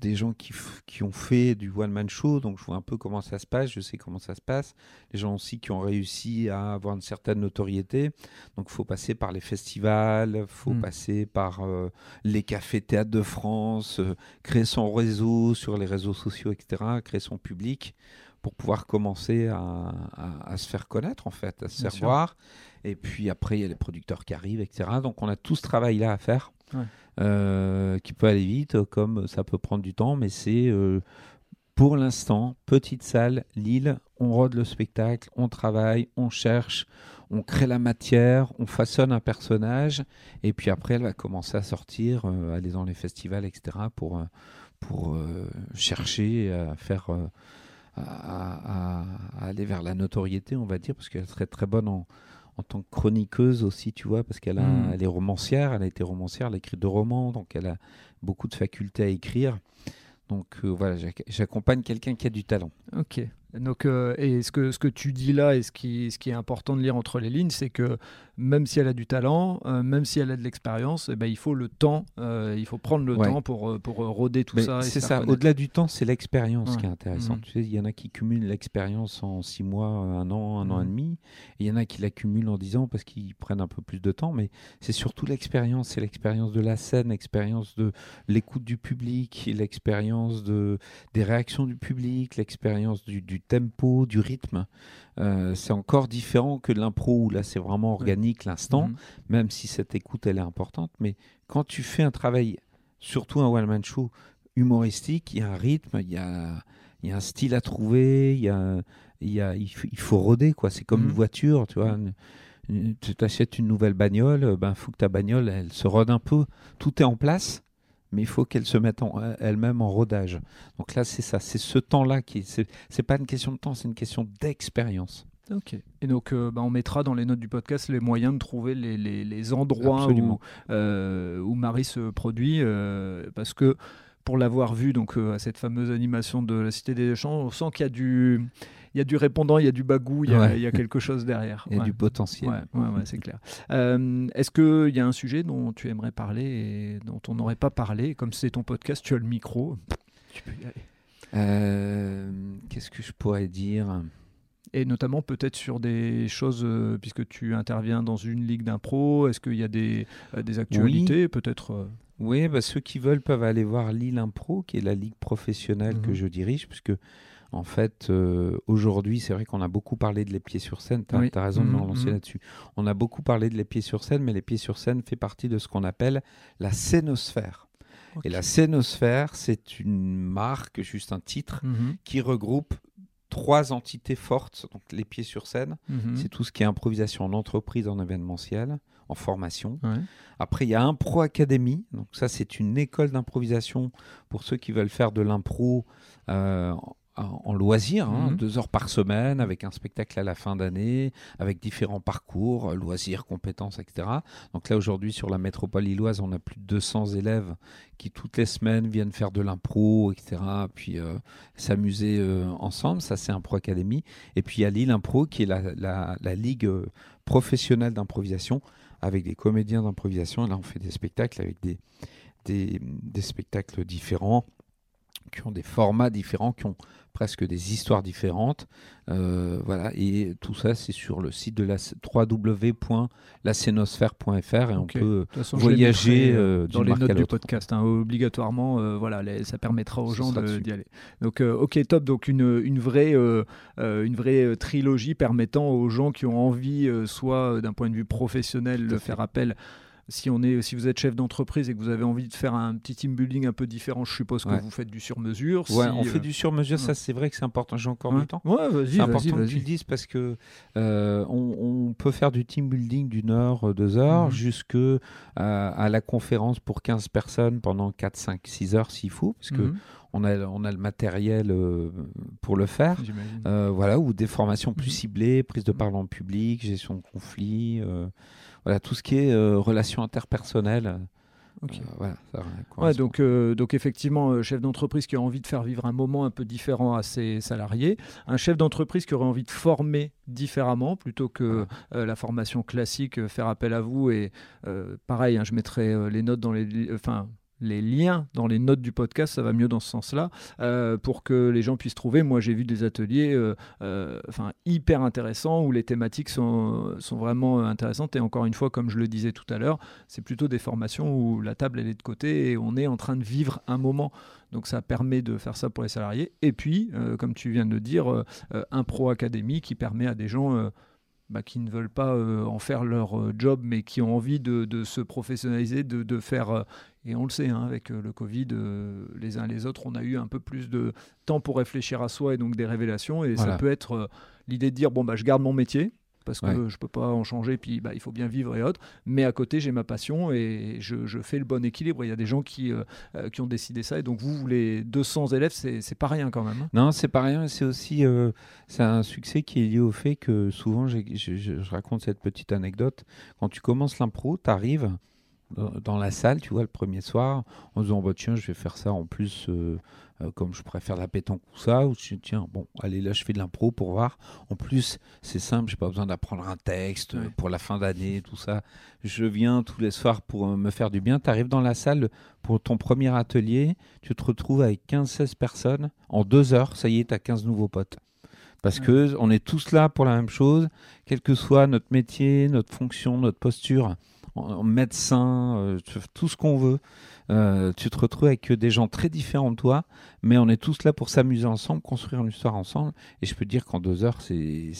Speaker 1: des gens qui, qui ont fait du one-man show. Donc je vois un peu comment ça se passe, je sais comment ça se passe. Les gens aussi qui ont réussi à avoir une certaine notoriété. Donc il faut passer par les festivals, il faut
Speaker 2: Mm.
Speaker 1: passer par euh, les cafés théâtre de France, euh, créer son réseau sur les réseaux sociaux, etc., créer son public pour pouvoir commencer à, à- à se faire connaître, en fait, à se
Speaker 2: Bien
Speaker 1: faire
Speaker 2: sûr.
Speaker 1: voir. Et puis après, il y a les producteurs qui arrivent, etc. Donc on a tout ce travail-là à faire, Euh, qui peut aller vite, comme ça peut prendre du temps, mais c'est euh, pour l'instant, petite salle, Lille, on rôde le spectacle, on travaille, on cherche, on crée la matière, on façonne un personnage, et puis après, elle va commencer à sortir, euh, aller dans les festivals, etc., pour, euh, pour chercher à faire. à- à aller vers la notoriété, on va dire, parce qu'elle serait très bonne en, en tant que chroniqueuse aussi, tu vois, parce qu'elle
Speaker 2: Mm.
Speaker 1: elle est romancière, elle a été romancière, elle a écrit deux romans, donc elle a beaucoup de facultés à écrire. Donc euh, voilà, j'ac- j'accompagne quelqu'un qui a du talent.
Speaker 2: Ok. Donc, euh, et ce que, ce que tu dis là, et ce qui, ce qui est important de lire entre les lignes, c'est que même si elle a du talent, euh, même si elle a de l'expérience, eh ben, il faut le temps, euh, il faut prendre le
Speaker 1: Ouais.
Speaker 2: temps pour, pour roder tout
Speaker 1: Mais
Speaker 2: ça.
Speaker 1: C'est ça, au-delà du temps, c'est l'expérience qui est intéressante.
Speaker 2: Mhm.
Speaker 1: Tu sais, il y en a qui cumulent l'expérience en six mois, un an, un an et
Speaker 2: Mhm.
Speaker 1: demi, et il y en a qui l'accumulent en dix ans parce qu'ils prennent un peu plus de temps, mais c'est surtout l'expérience, c'est l'expérience de la scène, l'expérience de l'écoute du public, l'expérience de, des réactions du public, l'expérience du, du tempo, du rythme. Euh, c'est encore différent que de l'impro où là c'est vraiment organique l'instant
Speaker 2: Mhm.
Speaker 1: même si cette écoute elle est importante. Mais quand tu fais un travail, surtout un one-man show humoristique, il y a un rythme, il y a, il y a un style à trouver, il, y a, il, y a, il, faut, il faut roder, quoi. C'est comme
Speaker 2: Mhm.
Speaker 1: une voiture, tu vois. une- une- tu t'achètes une nouvelle bagnole, ben faut que ta bagnole elle se rode un peu. Tout est en place, mais il faut qu'elle se mette en- elle-même en rodage. Donc là, c'est ça, c'est ce temps-là qui, c'est pas une question de temps, c'est une question d'expérience.
Speaker 2: Ok. Et donc, euh, bah, on mettra dans les notes du podcast les moyens de trouver les, les- les endroits où, euh, où Marie se produit, euh, parce que pour l'avoir vu donc euh, à cette fameuse animation de la Cité des Champs, on sent qu'il y a du, il y a du répondant, il y a du bagou, il y a,
Speaker 1: Ouais.
Speaker 2: il y a quelque chose derrière.
Speaker 1: Il y a
Speaker 2: Ouais.
Speaker 1: du potentiel.
Speaker 2: Ouais, c'est clair. Euh, Est-ce qu'il y a un sujet dont tu aimerais parler et dont on n'aurait pas parlé? Comme c'est ton podcast, tu as le micro. Tu peux y aller.
Speaker 1: Euh, Qu'est-ce que je pourrais dire?
Speaker 2: Et notamment peut-être sur des choses, euh, puisque tu interviens dans une ligue d'impro, est-ce qu'il y a des, des actualités peut-être
Speaker 1: Oui, bah, ceux qui veulent peuvent aller voir Lille Impro, qui est la ligue professionnelle que
Speaker 2: Mhm.
Speaker 1: je dirige, puisque en fait, euh, aujourd'hui, c'est vrai qu'on a beaucoup parlé de les pieds sur scène. Tu as,
Speaker 2: Oui.
Speaker 1: raison de me
Speaker 2: Mhm,
Speaker 1: relancer
Speaker 2: mhm.
Speaker 1: là-dessus. On a beaucoup parlé de les pieds sur scène, mais les pieds sur scène fait partie de ce qu'on appelle la scénosphère. Et la scénosphère, c'est une marque, juste un titre, qui regroupe trois entités fortes. Donc les pieds sur scène, c'est tout ce qui est improvisation en entreprise, en événementiel, en formation.
Speaker 2: Ouais.
Speaker 1: Après, il y a Impro Academy. Donc ça, c'est une école d'improvisation pour ceux qui veulent faire de l'impro euh, en loisir, hein,
Speaker 2: Mhm.
Speaker 1: deux heures par semaine, avec un spectacle à la fin d'année, avec différents parcours, loisirs, compétences, etc. Donc là, aujourd'hui, sur la métropole lilloise, on a plus de 200 élèves qui, toutes les semaines, viennent faire de l'impro, etc., puis euh, s'amuser euh, ensemble. Ça, c'est Impro Academy. Et puis, il y a Lille Impro, qui est la, la- la ligue professionnelle d'improvisation, avec des comédiens d'improvisation. Là, on fait des spectacles avec des, des spectacles différents qui ont des formats différents, qui ont presque des histoires différentes. Euh, voilà, et tout ça, c'est sur le site de la www.lacénosphère.fr et on peut
Speaker 2: façon,
Speaker 1: voyager
Speaker 2: mettrai,
Speaker 1: euh,
Speaker 2: dans les notes du podcast, hein, obligatoirement. euh, voilà, les- ça permettra aux gens d'y aller. Donc, euh, ok, top. Donc, une, une vraie, euh, euh, une vraie euh, trilogie permettant aux gens qui ont envie, euh, soit euh, d'un point de vue professionnel, de faire appel. Si, on est, si vous êtes chef d'entreprise et que vous avez envie de faire un petit team building un peu différent, je suppose que
Speaker 1: Ouais.
Speaker 2: vous faites du sur-mesure.
Speaker 1: Ouais,
Speaker 2: Si,
Speaker 1: on fait
Speaker 2: euh,
Speaker 1: du sur-mesure,
Speaker 2: ouais.
Speaker 1: ça c'est vrai que c'est important. J'ai encore du temps. C'est important que tu le dises parce que euh, on, on peut faire du team building d'une heure, euh, deux heures,
Speaker 2: Mhm.
Speaker 1: jusque à, à la conférence pour 15 personnes pendant 4, 5, 6 heures s'il faut, parce que
Speaker 2: Mhm,
Speaker 1: on, a, on a le matériel euh, pour le faire. Euh, voilà, ou des formations plus
Speaker 2: Mhm.
Speaker 1: ciblées, prise de
Speaker 2: Mhm.
Speaker 1: parole en public, gestion de conflits, euh, voilà, tout ce qui est euh, relations interpersonnelles.
Speaker 2: Ok.
Speaker 1: euh, voilà, ça
Speaker 2: Ouais,
Speaker 1: correspond.
Speaker 2: donc, euh, donc effectivement, euh, chef d'entreprise qui a envie de faire vivre un moment un peu différent à ses salariés, un chef d'entreprise qui aurait envie de former différemment plutôt que euh, la formation classique, euh, faire appel à vous. Et euh, pareil, hein, je mettrai euh, les notes dans les, enfin les liens dans les notes du podcast, ça va mieux dans ce sens-là, euh, pour que les gens puissent trouver. Moi, j'ai vu des ateliers, euh, euh, hyper intéressants où les thématiques sont, sont vraiment intéressantes. Et encore une fois, comme je le disais tout à l'heure, c'est plutôt des formations où la table elle est de côté et on est en train de vivre un moment. Donc ça permet de faire ça pour les salariés. Et puis, comme tu viens de le dire, un pro académie qui permet à des gens bah, qui ne veulent pas euh, en faire leur euh, job, mais qui ont envie de, de se professionnaliser, de, de faire. euh, et on le sait, hein, avec le Covid, les uns et les autres, on a eu un peu plus de temps pour réfléchir à soi et donc des révélations. Et ça peut être l'idée de dire bon, bah, je garde mon métier. Parce que
Speaker 1: Ouais.
Speaker 2: je peux pas en changer, puis bah, il faut bien vivre et autres. Mais à côté, j'ai ma passion et je, je fais le bon équilibre. Il y a des gens qui, euh, euh, qui ont décidé ça. Et donc, vous, les 200 élèves, c'est pas rien quand même. hein?
Speaker 1: Non, c'est pas rien. C'est aussi euh, c'est un succès qui est lié au fait que souvent, je- je raconte cette petite anecdote. Quand tu commences l'impro, tu arrives dans, la salle, tu vois, le premier soir, en disant bah, tiens, je vais faire ça en plus, euh, euh, comme je préfère la pétanque ou ça. Ou tiens, bon, allez, là, je fais de l'impro pour voir. En plus, c'est simple, j'ai pas besoin d'apprendre un texte
Speaker 2: Ouais.
Speaker 1: pour la fin d'année, tout ça. Je viens tous les soirs pour euh, me faire du bien. Tu arrives dans la salle pour ton premier atelier, tu te retrouves avec 15-16 personnes. En deux heures, ça y est, tu as 15 nouveaux potes. Parce
Speaker 2: Ouais.
Speaker 1: que on est tous là pour la même chose, quel que soit notre métier, notre fonction, notre posture, médecin, euh, tout ce qu'on veut. Euh, tu te retrouves avec des gens très différents de toi, mais on est tous là pour s'amuser ensemble, construire une histoire ensemble. Et je peux te dire qu'en deux heures, c'est,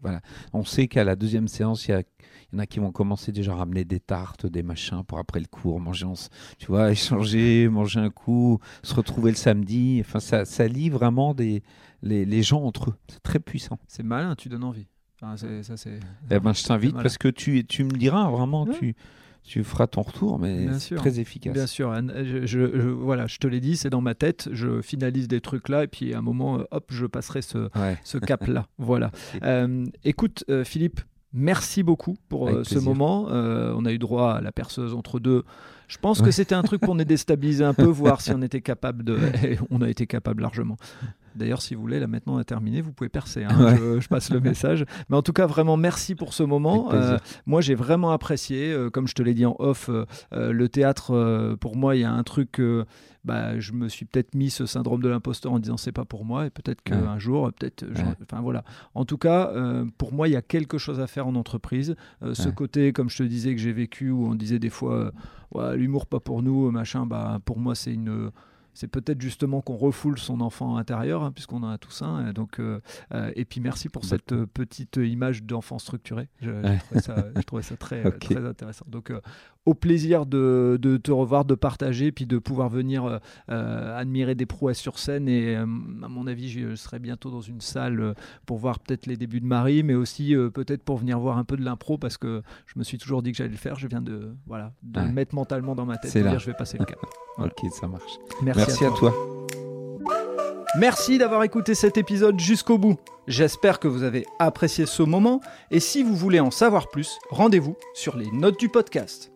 Speaker 1: voilà. On sait qu'à la deuxième séance, il y, en a qui vont commencer déjà à ramener des tartes, des machins pour après le cours, manger, tu vois, échanger, manger un coup, se retrouver le samedi. Enfin, ça, ça lie vraiment les gens entre eux. C'est très puissant.
Speaker 2: C'est malin, tu donnes envie. Enfin, c'est- ça, c'est.
Speaker 1: Eh ben, je t'invite
Speaker 2: Voilà.
Speaker 1: parce que tu, tu me diras vraiment,
Speaker 2: Ouais.
Speaker 1: tu, tu feras ton retour, mais c'est très efficace.
Speaker 2: Bien sûr, je, je- je- voilà, je te l'ai dit, c'est dans ma tête, je finalise des trucs là, et puis à un moment, euh, hop, je passerai ce,
Speaker 1: Ouais.
Speaker 2: ce cap-là. voilà. Euh, écoute, euh, Philippe, merci beaucoup pour euh, ce moment. Euh, on a eu droit à la perceuse entre deux. Je pense que c'était un truc pour nous déstabiliser un peu, voir si on était capable de. On a été capable largement. D'ailleurs, si vous voulez, là maintenant on a terminé, vous pouvez percer. hein.
Speaker 1: Ouais.
Speaker 2: Je, je passe le message. Mais en tout cas, vraiment, merci pour ce moment. Euh, moi, j'ai vraiment apprécié. euh, comme je te l'ai dit en off, euh, le théâtre, pour moi, il y a un truc. bah, je me suis peut-être mis ce syndrome de l'imposteur en disant c'est pas pour moi et peut-être qu'un
Speaker 1: Ouais.
Speaker 2: jour, peut-être. j'en-
Speaker 1: Ouais.
Speaker 2: Enfin voilà. En tout cas, euh, pour moi, il y a quelque chose à faire en entreprise. Euh, ce côté, comme je te disais, que j'ai vécu où on disait des fois, euh, l'humour pas pour nous, machin. Bah, pour moi, c'est une c'est peut-être justement qu'on refoule son enfant intérieur, hein, puisqu'on en a tous un. et Donc, euh, euh, et puis merci pour cette euh, petite image d'enfant structuré. Je, j'ai
Speaker 1: Ouais.
Speaker 2: trouvé ça, je trouvais ça très, intéressant. Donc, au plaisir de, de te revoir, de partager, puis de pouvoir venir euh, euh, admirer des prouesses sur scène. Et euh, à mon avis, je serai bientôt dans une salle pour voir peut-être les débuts de Marie, mais aussi euh, peut-être pour venir voir un peu de l'impro, parce que je me suis toujours dit que j'allais le faire. Je viens de, voilà, de
Speaker 1: Ouais.
Speaker 2: le mettre mentalement dans ma tête, de
Speaker 1: là.
Speaker 2: dire je vais passer le cap. Voilà.
Speaker 1: Ok, ça marche.
Speaker 2: Merci,
Speaker 1: Merci à toi.
Speaker 2: Merci d'avoir écouté cet épisode jusqu'au bout. J'espère que vous avez apprécié ce moment et si vous voulez en savoir plus, rendez-vous sur les notes du podcast.